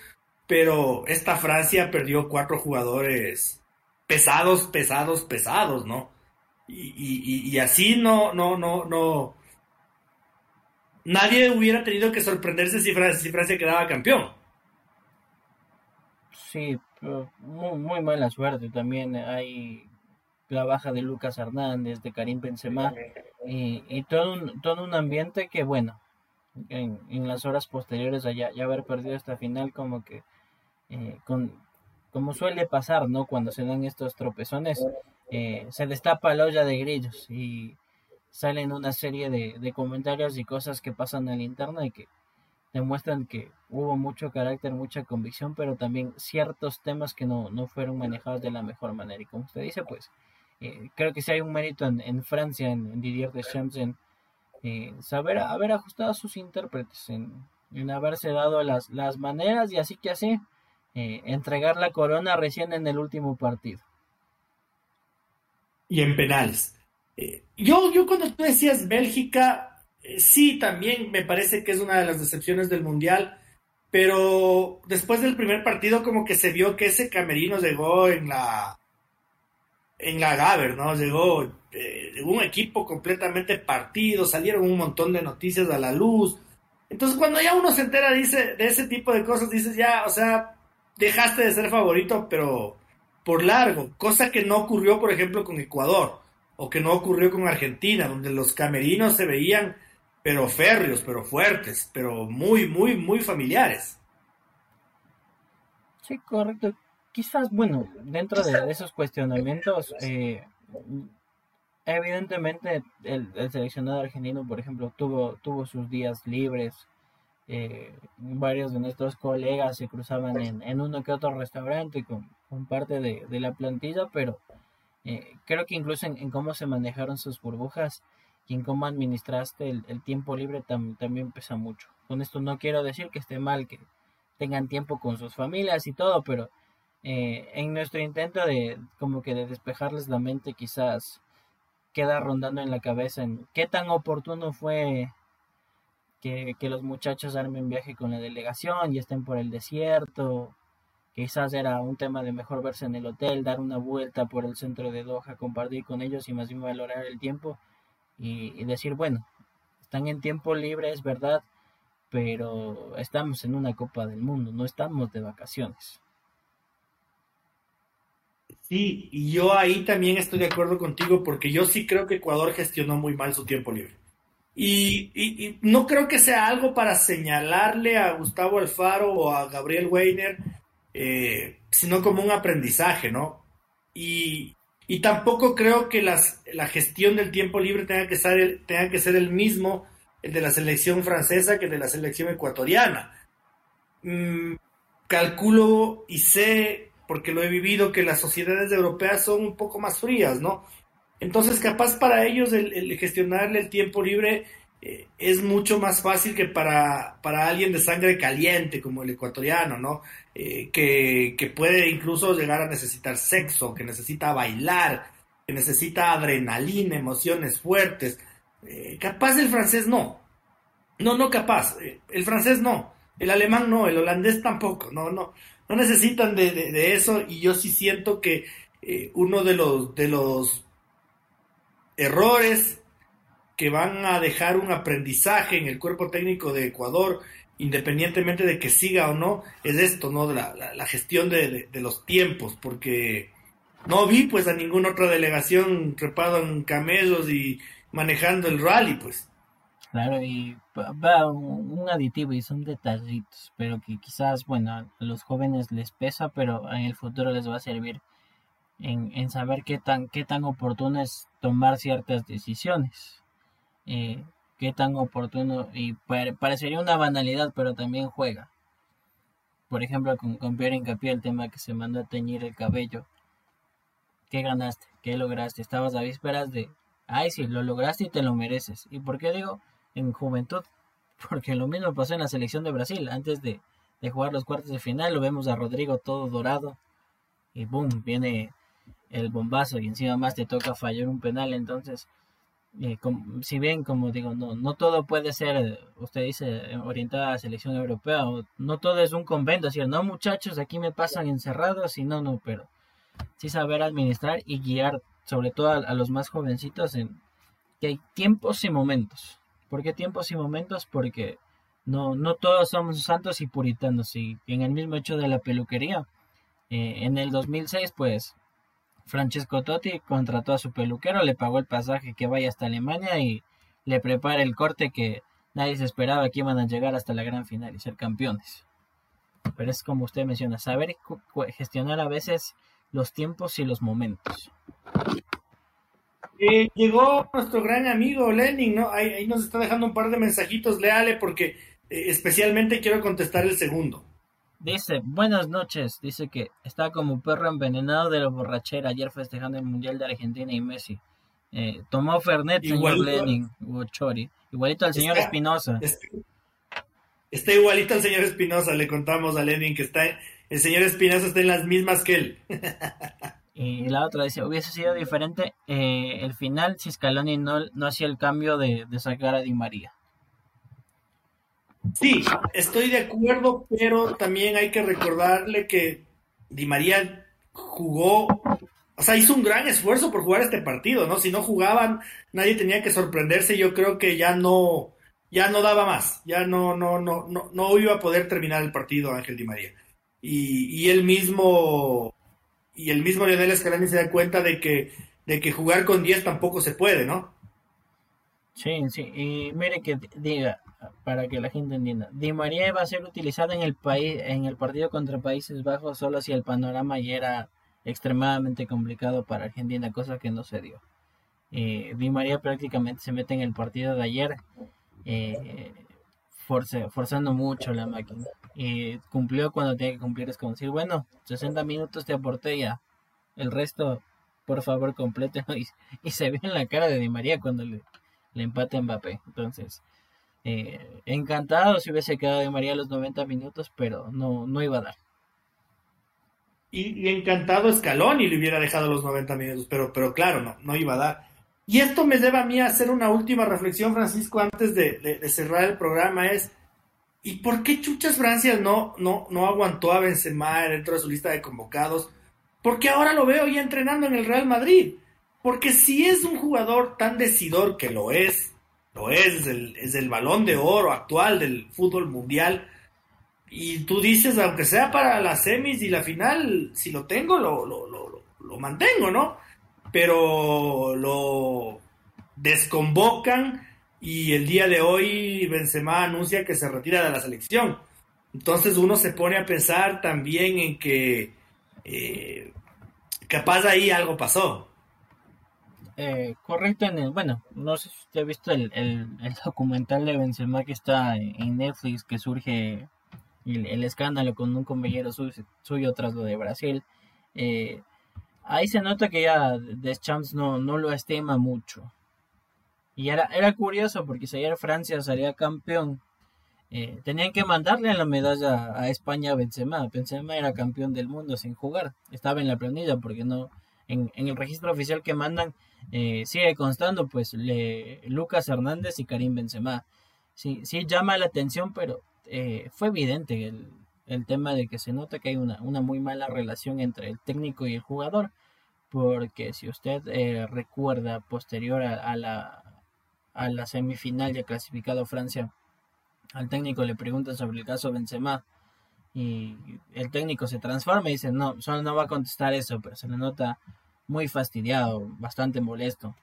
Speaker 1: pero esta Francia perdió cuatro jugadores pesados, pesados, pesados, ¿no? Y, y, y así no, no, no, no. Nadie hubiera tenido que sorprenderse si Francia, si Francia quedaba campeón.
Speaker 2: Sí, muy, muy mala suerte también. Hay la baja de Lucas Hernández, de Karim Benzema y, y todo, un, todo un ambiente que, bueno, en, en las horas posteriores a ya, haber perdido esta final, como que, eh, con, como suele pasar, ¿no? Cuando se dan estos tropezones, eh, se destapa la olla de grillos y salen una serie de, de comentarios y cosas que pasan en la y que demuestran que hubo mucho carácter, mucha convicción, pero también ciertos temas que no, no fueron manejados de la mejor manera. Y como usted dice, pues eh, creo que si hay un mérito en, Francia, en, Didier Deschamps, en eh, saber haber ajustado a sus intérpretes, en, haberse dado las, las maneras y así que así eh, entregar la corona recién en el último partido.
Speaker 1: Y en penales. yo, yo cuando tú decías Bélgica, sí, también me parece que es una de las decepciones del Mundial, pero después del primer partido como que se vio que ese camerino llegó en la en la Gaber, ¿no? Llegó eh, un equipo completamente partido, salieron un montón de noticias a la luz. Entonces cuando ya uno se entera dice, de ese tipo de cosas, dices ya, o sea, dejaste de ser favorito, pero por largo, cosa que no ocurrió, por ejemplo, con Ecuador, o que no ocurrió con Argentina, donde los camerinos se veían pero férreos, pero fuertes, pero muy, muy, muy familiares.
Speaker 2: Sí, correcto. Quizás, bueno, dentro de esos cuestionamientos, eh, evidentemente el, seleccionado argentino, por ejemplo, tuvo, tuvo sus días libres. Eh, varios de nuestros colegas se cruzaban en, uno que otro restaurante con, parte de, la plantilla, pero eh, creo que incluso en, cómo se manejaron sus burbujas, y en cómo administraste el, tiempo libre también pesa mucho. Con esto no quiero decir que esté mal que tengan tiempo con sus familias y todo, pero eh, en nuestro intento de como que de despejarles la mente quizás queda rondando en la cabeza en qué tan oportuno fue que, que los muchachos armen viaje con la delegación y estén por el desierto. Quizás era un tema de mejor verse en el hotel, dar una vuelta por el centro de Doha, compartir con ellos y más bien valorar el tiempo y, decir, bueno, están en tiempo libre, es verdad, pero estamos en una Copa del Mundo, no estamos de vacaciones.
Speaker 1: Sí, y yo ahí también estoy de acuerdo contigo porque yo sí creo que Ecuador gestionó muy mal su tiempo libre. Y, no creo que sea algo para señalarle a Gustavo Alfaro o a Gabriel Weiner, eh, sino como un aprendizaje, ¿no? Y, y tampoco creo que las, la gestión del tiempo libre tenga que, ser el, tenga que ser el mismo el de la selección francesa que el de la selección ecuatoriana. Mm, calculo y sé, porque lo he vivido, que las sociedades europeas son un poco más frías, ¿no? Entonces, capaz para ellos el, gestionarle el tiempo libre eh, es mucho más fácil que para, para, alguien de sangre caliente como el ecuatoriano, ¿no? Eh, que, puede incluso llegar a necesitar sexo, que necesita bailar, que necesita adrenalina, emociones fuertes. Eh, capaz el francés no. No, no capaz. el francés no. El alemán no. El holandés tampoco. No, no. No necesitan de, de eso y yo sí siento que uno de los, de los errores que van a dejar un aprendizaje en el cuerpo técnico de Ecuador, independientemente de que siga o no, es esto, ¿no? La, la, gestión de, los tiempos, porque no vi pues a ninguna otra delegación trepado en camellos y manejando el rally, pues.
Speaker 2: Claro, y va un, aditivo y son detallitos, pero que quizás, bueno, a los jóvenes les pesa, pero en el futuro les va a servir en, en saber qué tan, qué tan oportuno es tomar ciertas decisiones eh, qué tan oportuno y parecería una banalidad, pero también juega. por ejemplo, con, con Pierre Hincapié, el tema que se mandó a teñir el cabello. ¿Qué ganaste? ¿Qué lograste? Estabas a vísperas de, ay, sí, lo lograste y te lo mereces. ¿Y por qué digo en juventud? Porque lo mismo pasó en la selección de Brasil. Antes de, de jugar los cuartos de final, lo vemos a Rodrigo todo dorado. Y boom, viene el bombazo y encima más te toca fallar un penal. Entonces, eh, si bien, como digo, no, no todo puede ser, usted dice, orientada a la selección europea, no todo es un convento, decir, no muchachos, aquí me pasan encerrados y no, no, pero sí saber administrar y guiar, sobre todo a, los más jovencitos, en que hay tiempos y momentos. ¿Por qué tiempos y momentos? Porque no, no todos somos santos y puritanos, y en el mismo hecho de la peluquería. Eh, en el 2006, pues Francesco Totti contrató a su peluquero, le pagó el pasaje que vaya hasta Alemania y le prepara el corte que nadie se esperaba que iban a llegar hasta la gran final y ser campeones. Pero es como usted menciona, saber gestionar a veces los tiempos y los momentos.
Speaker 1: Eh, llegó nuestro gran amigo Lenin, ¿no? Ahí, nos está dejando un par de mensajitos, léale porque eh, especialmente quiero contestar el segundo.
Speaker 2: Dice, buenas noches. Dice que está como perro envenenado de la borrachera ayer festejando el Mundial de Argentina y Messi. Eh, tomó Fernet, señor Lenin, Chori. Igualito al señor Espinosa.
Speaker 1: Está, igualito al señor Espinosa, le contamos a Lenin que está, el señor Espinosa está en las mismas que él.
Speaker 2: y la otra dice, hubiese sido diferente eh, el final si Scaloni no, no hacía el cambio de, de sacar a Di María.
Speaker 1: Sí, estoy de acuerdo, pero también hay que recordarle que Di María jugó, o sea, hizo un gran esfuerzo por jugar este partido, ¿no? Si no jugaban, nadie tenía que sorprenderse, yo creo que ya no, ya no daba más, ya no, no, no, no, no iba a poder terminar el partido Ángel Di María. Y, y él mismo, y el mismo Lionel Scaloni se da cuenta de que, de que jugar con 10 tampoco se puede, ¿no?
Speaker 2: Sí, sí, y mire que diga, para que la gente entienda. Di María iba a ser utilizada en el país, en el partido contra Países Bajos solo si el panorama ya era extremadamente complicado para Argentina, cosa que no se dio. Eh, Di María prácticamente se mete en el partido de ayer, eh, forzando mucho la máquina. Y cumplió cuando tenía que cumplir, es como decir, bueno, 60 minutos te aporté ya, el resto, por favor, completo. Y, se ve en la cara de Di María cuando le, le empata Mbappé. Entonces, eh, encantado si hubiese quedado de María los 90 minutos, pero no, no iba a dar.
Speaker 1: Y, encantado Escalón y le hubiera dejado los 90 minutos, pero, pero claro, no, no iba a dar. Y esto me lleva a mí a hacer una última reflexión, Francisco, antes de, cerrar el programa, es ¿y por qué Chuchas Francia no, no, no aguantó a Benzema dentro de su lista de convocados? Porque ahora lo veo ya entrenando en el Real Madrid. Porque si es un jugador tan decidor que lo es, lo es, es el, balón de oro actual del fútbol mundial. Y tú dices, aunque sea para las semis y la final, si lo tengo, lo, lo, lo, lo mantengo, ¿no? Pero lo desconvocan y el día de hoy Benzema anuncia que se retira de la selección. Entonces uno se pone a pensar también en que eh, capaz ahí algo pasó.
Speaker 2: Eh, correcto en el, bueno, no sé si usted ha visto el, documental de Benzema que está en Netflix que surge el, escándalo con un compañero suyo, tras lo de Brasil. Eh, ahí se nota que ya Deschamps no, no lo estima mucho. Y era, era curioso porque si ayer Francia salía campeón, eh, tenían que mandarle la medalla a España a Benzema. Benzema era campeón del mundo sin jugar. Estaba en la planilla porque no, en, en el registro oficial que mandan eh, sigue constando pues le, Lucas Hernández y Karim Benzema. Sí, sí llama la atención, pero eh, fue evidente el, el, tema de que se nota que hay una, una, muy mala relación entre el técnico y el jugador, porque si usted eh, recuerda posterior a, la, a la semifinal ya clasificado Francia, al técnico le pregunta sobre el caso Benzema y el técnico se transforma y dice no, solo no va a contestar eso, pero se le nota muy fastidiado, bastante molesto.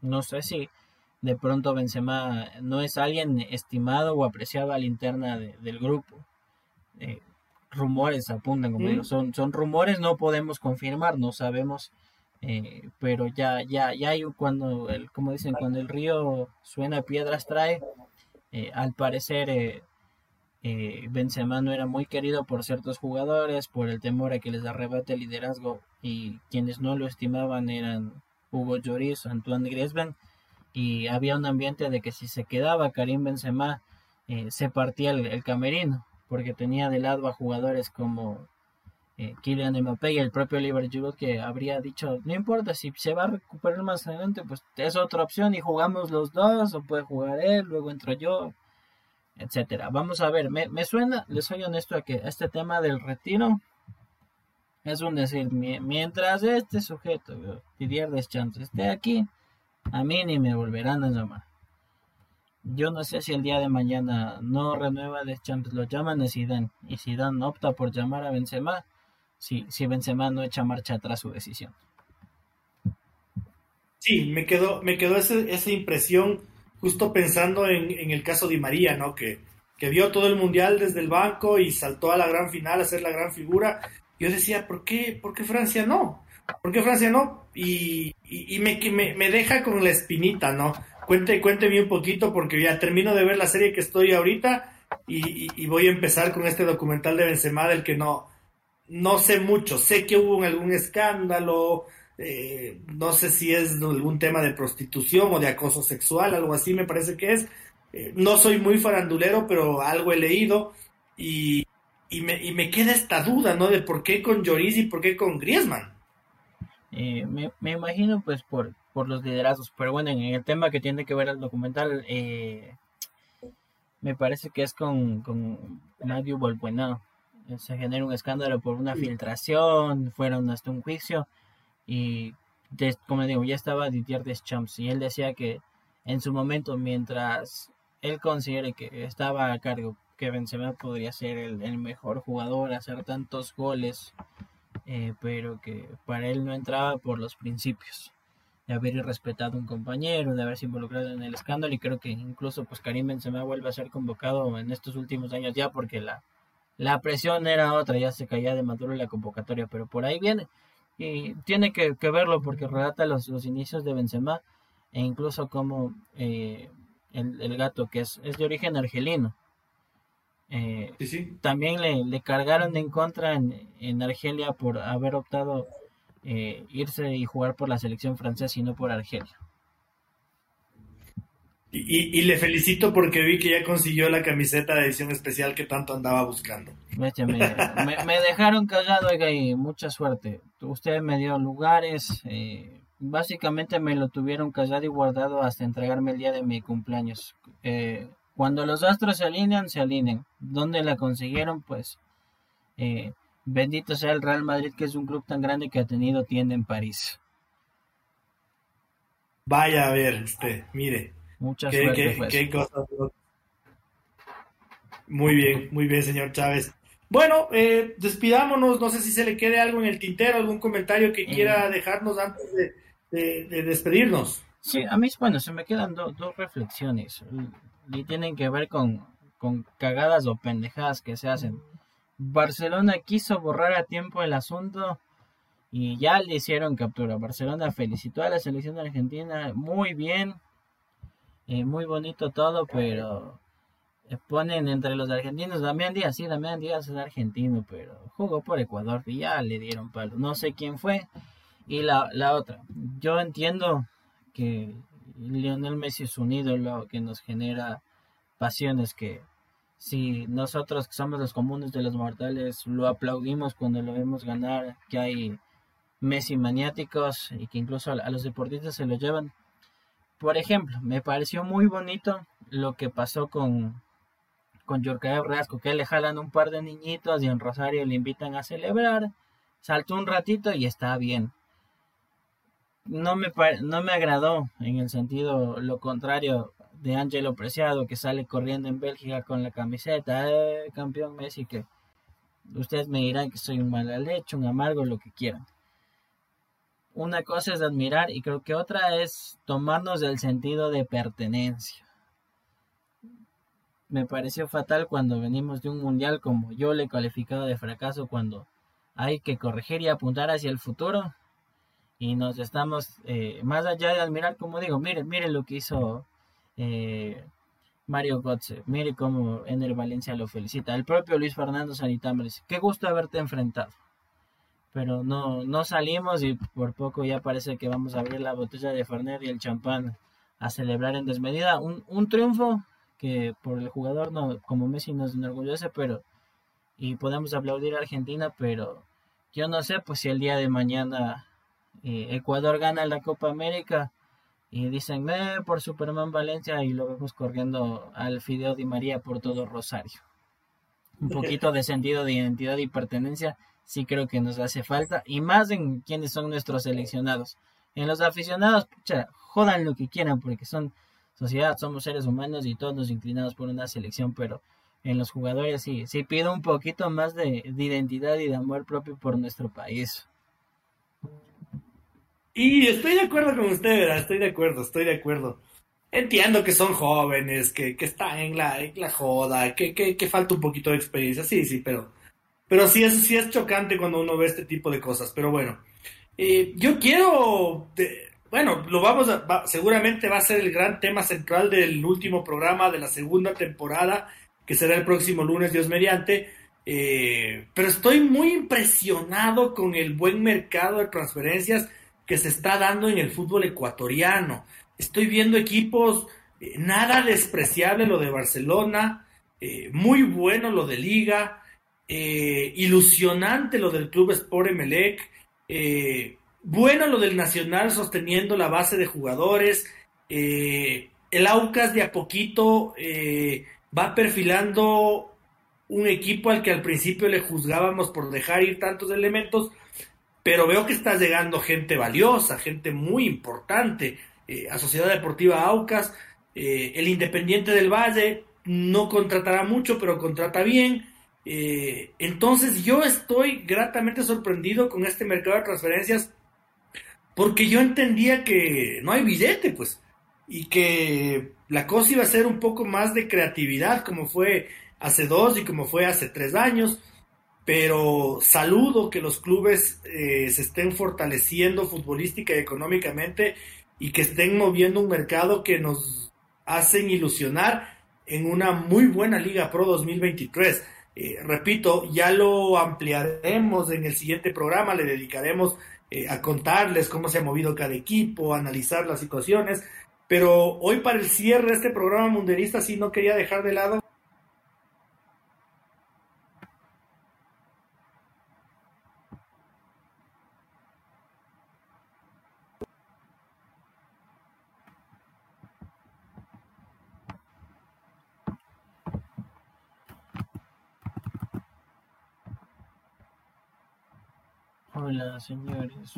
Speaker 2: No sé si de pronto Benzema no es alguien estimado o apreciado a la interna del grupo. Eh, rumores apuntan, como digo, son, son rumores, no podemos confirmar, no sabemos, eh, pero ya, ya, ya hay cuando, el, como dicen, cuando el río suena piedras trae, eh, al parecer eh, Benzema no era muy querido por ciertos jugadores por el temor a que les arrebate el liderazgo y quienes no lo estimaban eran Hugo Lloris, Antoine Griezmann y había un ambiente de que si se quedaba Karim Benzema eh, se partía el, camerino porque tenía de lado a jugadores como eh, Kylian Mbappé y el propio Oliver Giroud que habría dicho no importa si se va a recuperar más adelante pues es otra opción y jugamos los dos o puede jugar él luego entro yo etcétera. Vamos a ver, me, suena, les soy honesto, a que este tema del retiro es un decir, mientras este sujeto, Didier Deschamps, esté aquí, a mí ni me volverán a llamar. Yo no sé si el día de mañana no renueva Deschamps, lo llaman a Zidane, y Zidane opta por llamar a Benzema, si, si Benzema no echa marcha atrás su decisión.
Speaker 1: Sí, me quedó, me quedó esa impresión justo pensando en, el caso de María, ¿no? Que, que vio todo el mundial desde el banco y saltó a la gran final a ser la gran figura. Yo decía, ¿por qué, ¿por qué Francia no? ¿Por qué Francia no? Y, y, me, me, me, deja con la espinita, ¿no? Cuente, cuénteme un poquito porque ya termino de ver la serie que estoy ahorita y, y, voy a empezar con este documental de Benzema del que no, no sé mucho. Sé que hubo algún escándalo, eh, no sé si es algún tema de prostitución o de acoso sexual, algo así me parece que es. Eh, no soy muy farandulero, pero algo he leído y, y, me, y, me, queda esta duda, ¿no? De por qué con Lloris y por qué con Griezmann.
Speaker 2: Eh, me, me, imagino pues por, por los liderazgos, pero bueno, en el tema que tiene que ver el documental, me parece que es con, con Nadio. Se genera un escándalo por una filtración, fueron hasta un juicio y como digo, ya estaba Didier Deschamps y él decía que en su momento, mientras él considere que estaba a cargo, que Benzema podría ser el, mejor jugador, hacer tantos goles, eh, pero que para él no entraba por los principios de haber respetado a un compañero, de haberse involucrado en el escándalo y creo que incluso pues Karim Benzema vuelve a ser convocado en estos últimos años ya porque la, la presión era otra, ya se caía de Maduro la convocatoria, pero por ahí viene y tiene que, verlo porque relata los, los, inicios de Benzema e incluso como eh, el, gato que es, es de origen argelino. Eh, también le, le, cargaron en contra en, en Argelia por haber optado eh, irse y jugar por la selección francesa y no por Argelia.
Speaker 1: Y, le felicito porque vi que ya consiguió la camiseta de edición especial que tanto andaba buscando.
Speaker 2: Me, dejaron callado, oiga, y mucha suerte. Usted me dio lugares, eh, básicamente me lo tuvieron callado y guardado hasta entregarme el día de mi cumpleaños. Eh, cuando los astros se alinean, se alinean. ¿Dónde la consiguieron? Pues eh, bendito sea el Real Madrid, que es un club tan grande que ha tenido tienda en París.
Speaker 1: Vaya a ver, usted, mire. Muchas gracias. Muy bien, muy bien, señor Chávez. Bueno, eh, despidámonos. No sé si se le quede algo en el tintero, algún comentario que quiera eh. dejarnos antes de, despedirnos.
Speaker 2: Sí, a mí, bueno, se me quedan dos reflexiones y tienen que ver con, con cagadas o pendejadas que se hacen. Barcelona quiso borrar a tiempo el asunto y ya le hicieron captura. Barcelona felicitó a la selección Argentina muy bien, eh, muy bonito todo, pero eh, ponen entre los argentinos Damián Díaz, sí, Damián Díaz es argentino, pero jugó por Ecuador y ya le dieron palo. No sé quién fue. Y la, la otra, yo entiendo que Lionel Messi es un ídolo que nos genera pasiones que si nosotros que somos los comunes de los mortales lo aplaudimos cuando lo vemos ganar, que hay Messi maniáticos y que incluso a los deportistas se lo llevan, por ejemplo, me pareció muy bonito lo que pasó con, con Yorka Rasco, que le jalan un par de niñitos y en Rosario le invitan a celebrar. Saltó un ratito y está bien. No me, no me agradó en el sentido lo contrario de Angelo Preciado que sale corriendo en Bélgica con la camiseta, eh, campeón Messi, que ustedes me dirán que soy un mal leche, un amargo, lo que quieran una cosa es admirar y creo que otra es tomarnos del sentido de pertenencia. Me pareció fatal cuando venimos de un mundial como yo le he calificado de fracaso cuando hay que corregir y apuntar hacia el futuro y nos estamos eh, más allá de admirar como digo miren miren lo que hizo eh, Mario Götze, mire cómo el Valencia lo felicita. El propio Luis Fernando Sanitambres, dice, qué gusto haberte enfrentado. Pero no, no salimos y por poco ya parece que vamos a abrir la botella de Fernet y el champán a celebrar en desmedida. Un, un triunfo que por el jugador no, como Messi nos enorgullece, pero y podemos aplaudir a Argentina, pero yo no sé pues si el día de mañana eh, Ecuador gana la Copa América y dicen eh, por Superman Valencia y lo vemos corriendo al Fideo Di María por todo Rosario. Un poquito de sentido de identidad y pertenencia sí creo que nos hace falta y más en quienes son nuestros seleccionados. En los aficionados, pucha, jodan lo que quieran porque son sociedad, somos seres humanos y todos nos inclinamos por una selección, pero en los jugadores sí, sí pido un poquito más de, de identidad y de amor propio por nuestro país.
Speaker 1: Y estoy de acuerdo con usted, estoy de acuerdo, estoy de acuerdo. Entiendo que son jóvenes, que, que están en la, en la joda, que, que, que, falta un poquito de experiencia, sí, sí, pero, pero sí, es, sí es chocante cuando uno ve este tipo de cosas. Pero bueno, eh, yo quiero, bueno, lo vamos a, seguramente va a ser el gran tema central del último programa de la segunda temporada, que será el próximo lunes, Dios mediante. Eh, pero estoy muy impresionado con el buen mercado de transferencias que se está dando en el fútbol ecuatoriano. Estoy viendo equipos, eh, nada despreciable lo de Barcelona, eh, muy bueno lo de Liga, eh, ilusionante lo del Club Sport Emelec, bueno lo del Nacional sosteniendo la base de jugadores, el Aucas de a poquito va perfilando un equipo al que al principio le juzgábamos por dejar ir tantos elementos, pero veo que está llegando gente valiosa, gente muy importante eh, a Sociedad Deportiva Aucas, eh, el Independiente del Valle no contratará mucho, pero contrata bien. Eh, entonces yo estoy gratamente sorprendido con este mercado de transferencias porque yo entendía que no hay billete, pues, y que la cosa iba a ser un poco más de creatividad, como fue hace dos y como fue hace tres años pero saludo que los clubes eh, se estén fortaleciendo futbolística y económicamente y que estén moviendo un mercado que nos hacen ilusionar en una muy buena Liga Pro 2023. Eh, repito, ya lo ampliaremos en el siguiente programa, le dedicaremos eh, a contarles cómo se ha movido cada equipo, analizar las situaciones, pero hoy para el cierre de este programa mundialista sí no quería dejar de lado
Speaker 2: Hola señores.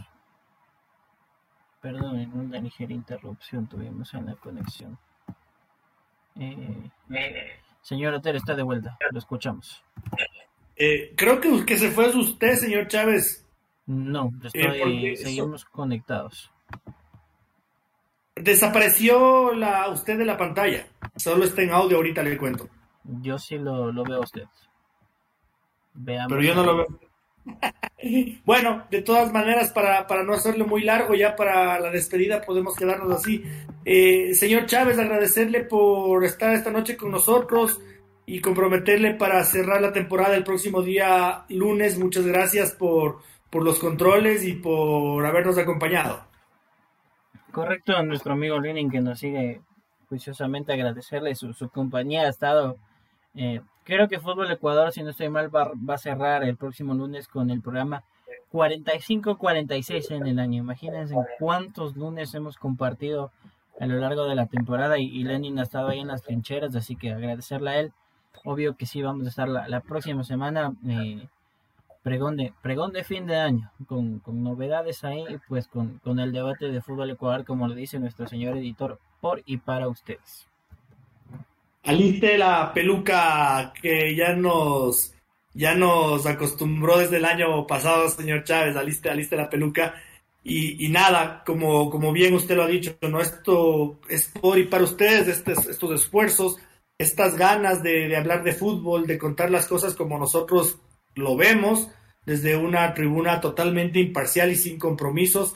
Speaker 2: Perdonen una ligera interrupción tuvimos en la conexión. Eh, señor Otero está de vuelta, lo escuchamos.
Speaker 1: Eh, creo que que se fue usted, señor Chávez.
Speaker 2: No, eh, seguimos conectados.
Speaker 1: Desapareció la usted de la pantalla. Solo está en audio ahorita le cuento.
Speaker 2: Yo sí lo, lo veo a usted.
Speaker 1: Veamos Pero yo no lo veo. Bueno, de todas maneras, para, para, no hacerlo muy largo, ya para la despedida podemos quedarnos así. Eh, señor Chávez, agradecerle por estar esta noche con nosotros y comprometerle para cerrar la temporada el próximo día lunes. Muchas gracias por, por los controles y por habernos acompañado.
Speaker 2: Correcto, a nuestro amigo Lenin que nos sigue juiciosamente agradecerle su, su compañía. Ha estado eh, creo que Fútbol Ecuador, si no estoy mal, va, a cerrar el próximo lunes con el programa 45-46 en el año. Imagínense cuántos lunes hemos compartido a lo largo de la temporada y, Lenin ha estado ahí en las trincheras, así que agradecerle a él. Obvio que sí, vamos a estar la, próxima semana. Eh, pregón, de, de fin de año, con, con novedades ahí, pues con, con el debate de fútbol Ecuador, como lo dice nuestro señor editor, por y para ustedes
Speaker 1: aliste la peluca que ya nos ya nos acostumbró desde el año pasado, señor Chávez, aliste, aliste la peluca. Y, nada, como, como bien usted lo ha dicho, ¿no? esto es por y para ustedes, estos, estos esfuerzos, estas ganas de, de hablar de fútbol, de contar las cosas como nosotros lo vemos, desde una tribuna totalmente imparcial y sin compromisos.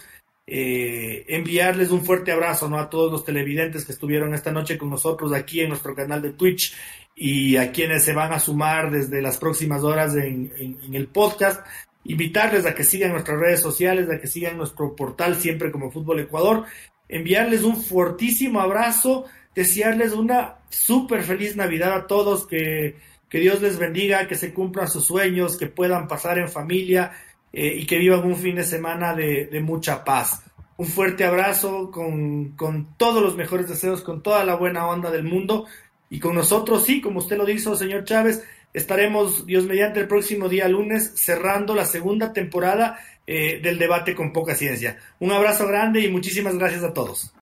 Speaker 1: Eh, enviarles un fuerte abrazo ¿no? a todos los televidentes que estuvieron esta noche con nosotros aquí en nuestro canal de Twitch y a quienes se van a sumar desde las próximas horas en, el podcast. Invitarles a que sigan nuestras redes sociales, a que sigan nuestro portal siempre como Fútbol Ecuador. Enviarles un fortísimo abrazo, desearles una súper feliz Navidad a todos, que, que Dios les bendiga, que se cumplan sus sueños, que puedan pasar en familia, eh, y que vivan un fin de semana de, mucha paz. Un fuerte abrazo con, todos los mejores deseos, con toda la buena onda del mundo. Y con nosotros, sí, como usted lo dijo, señor Chávez, estaremos, Dios mediante, el próximo día lunes cerrando la segunda temporada eh, del debate con poca ciencia. Un abrazo grande y muchísimas gracias a todos.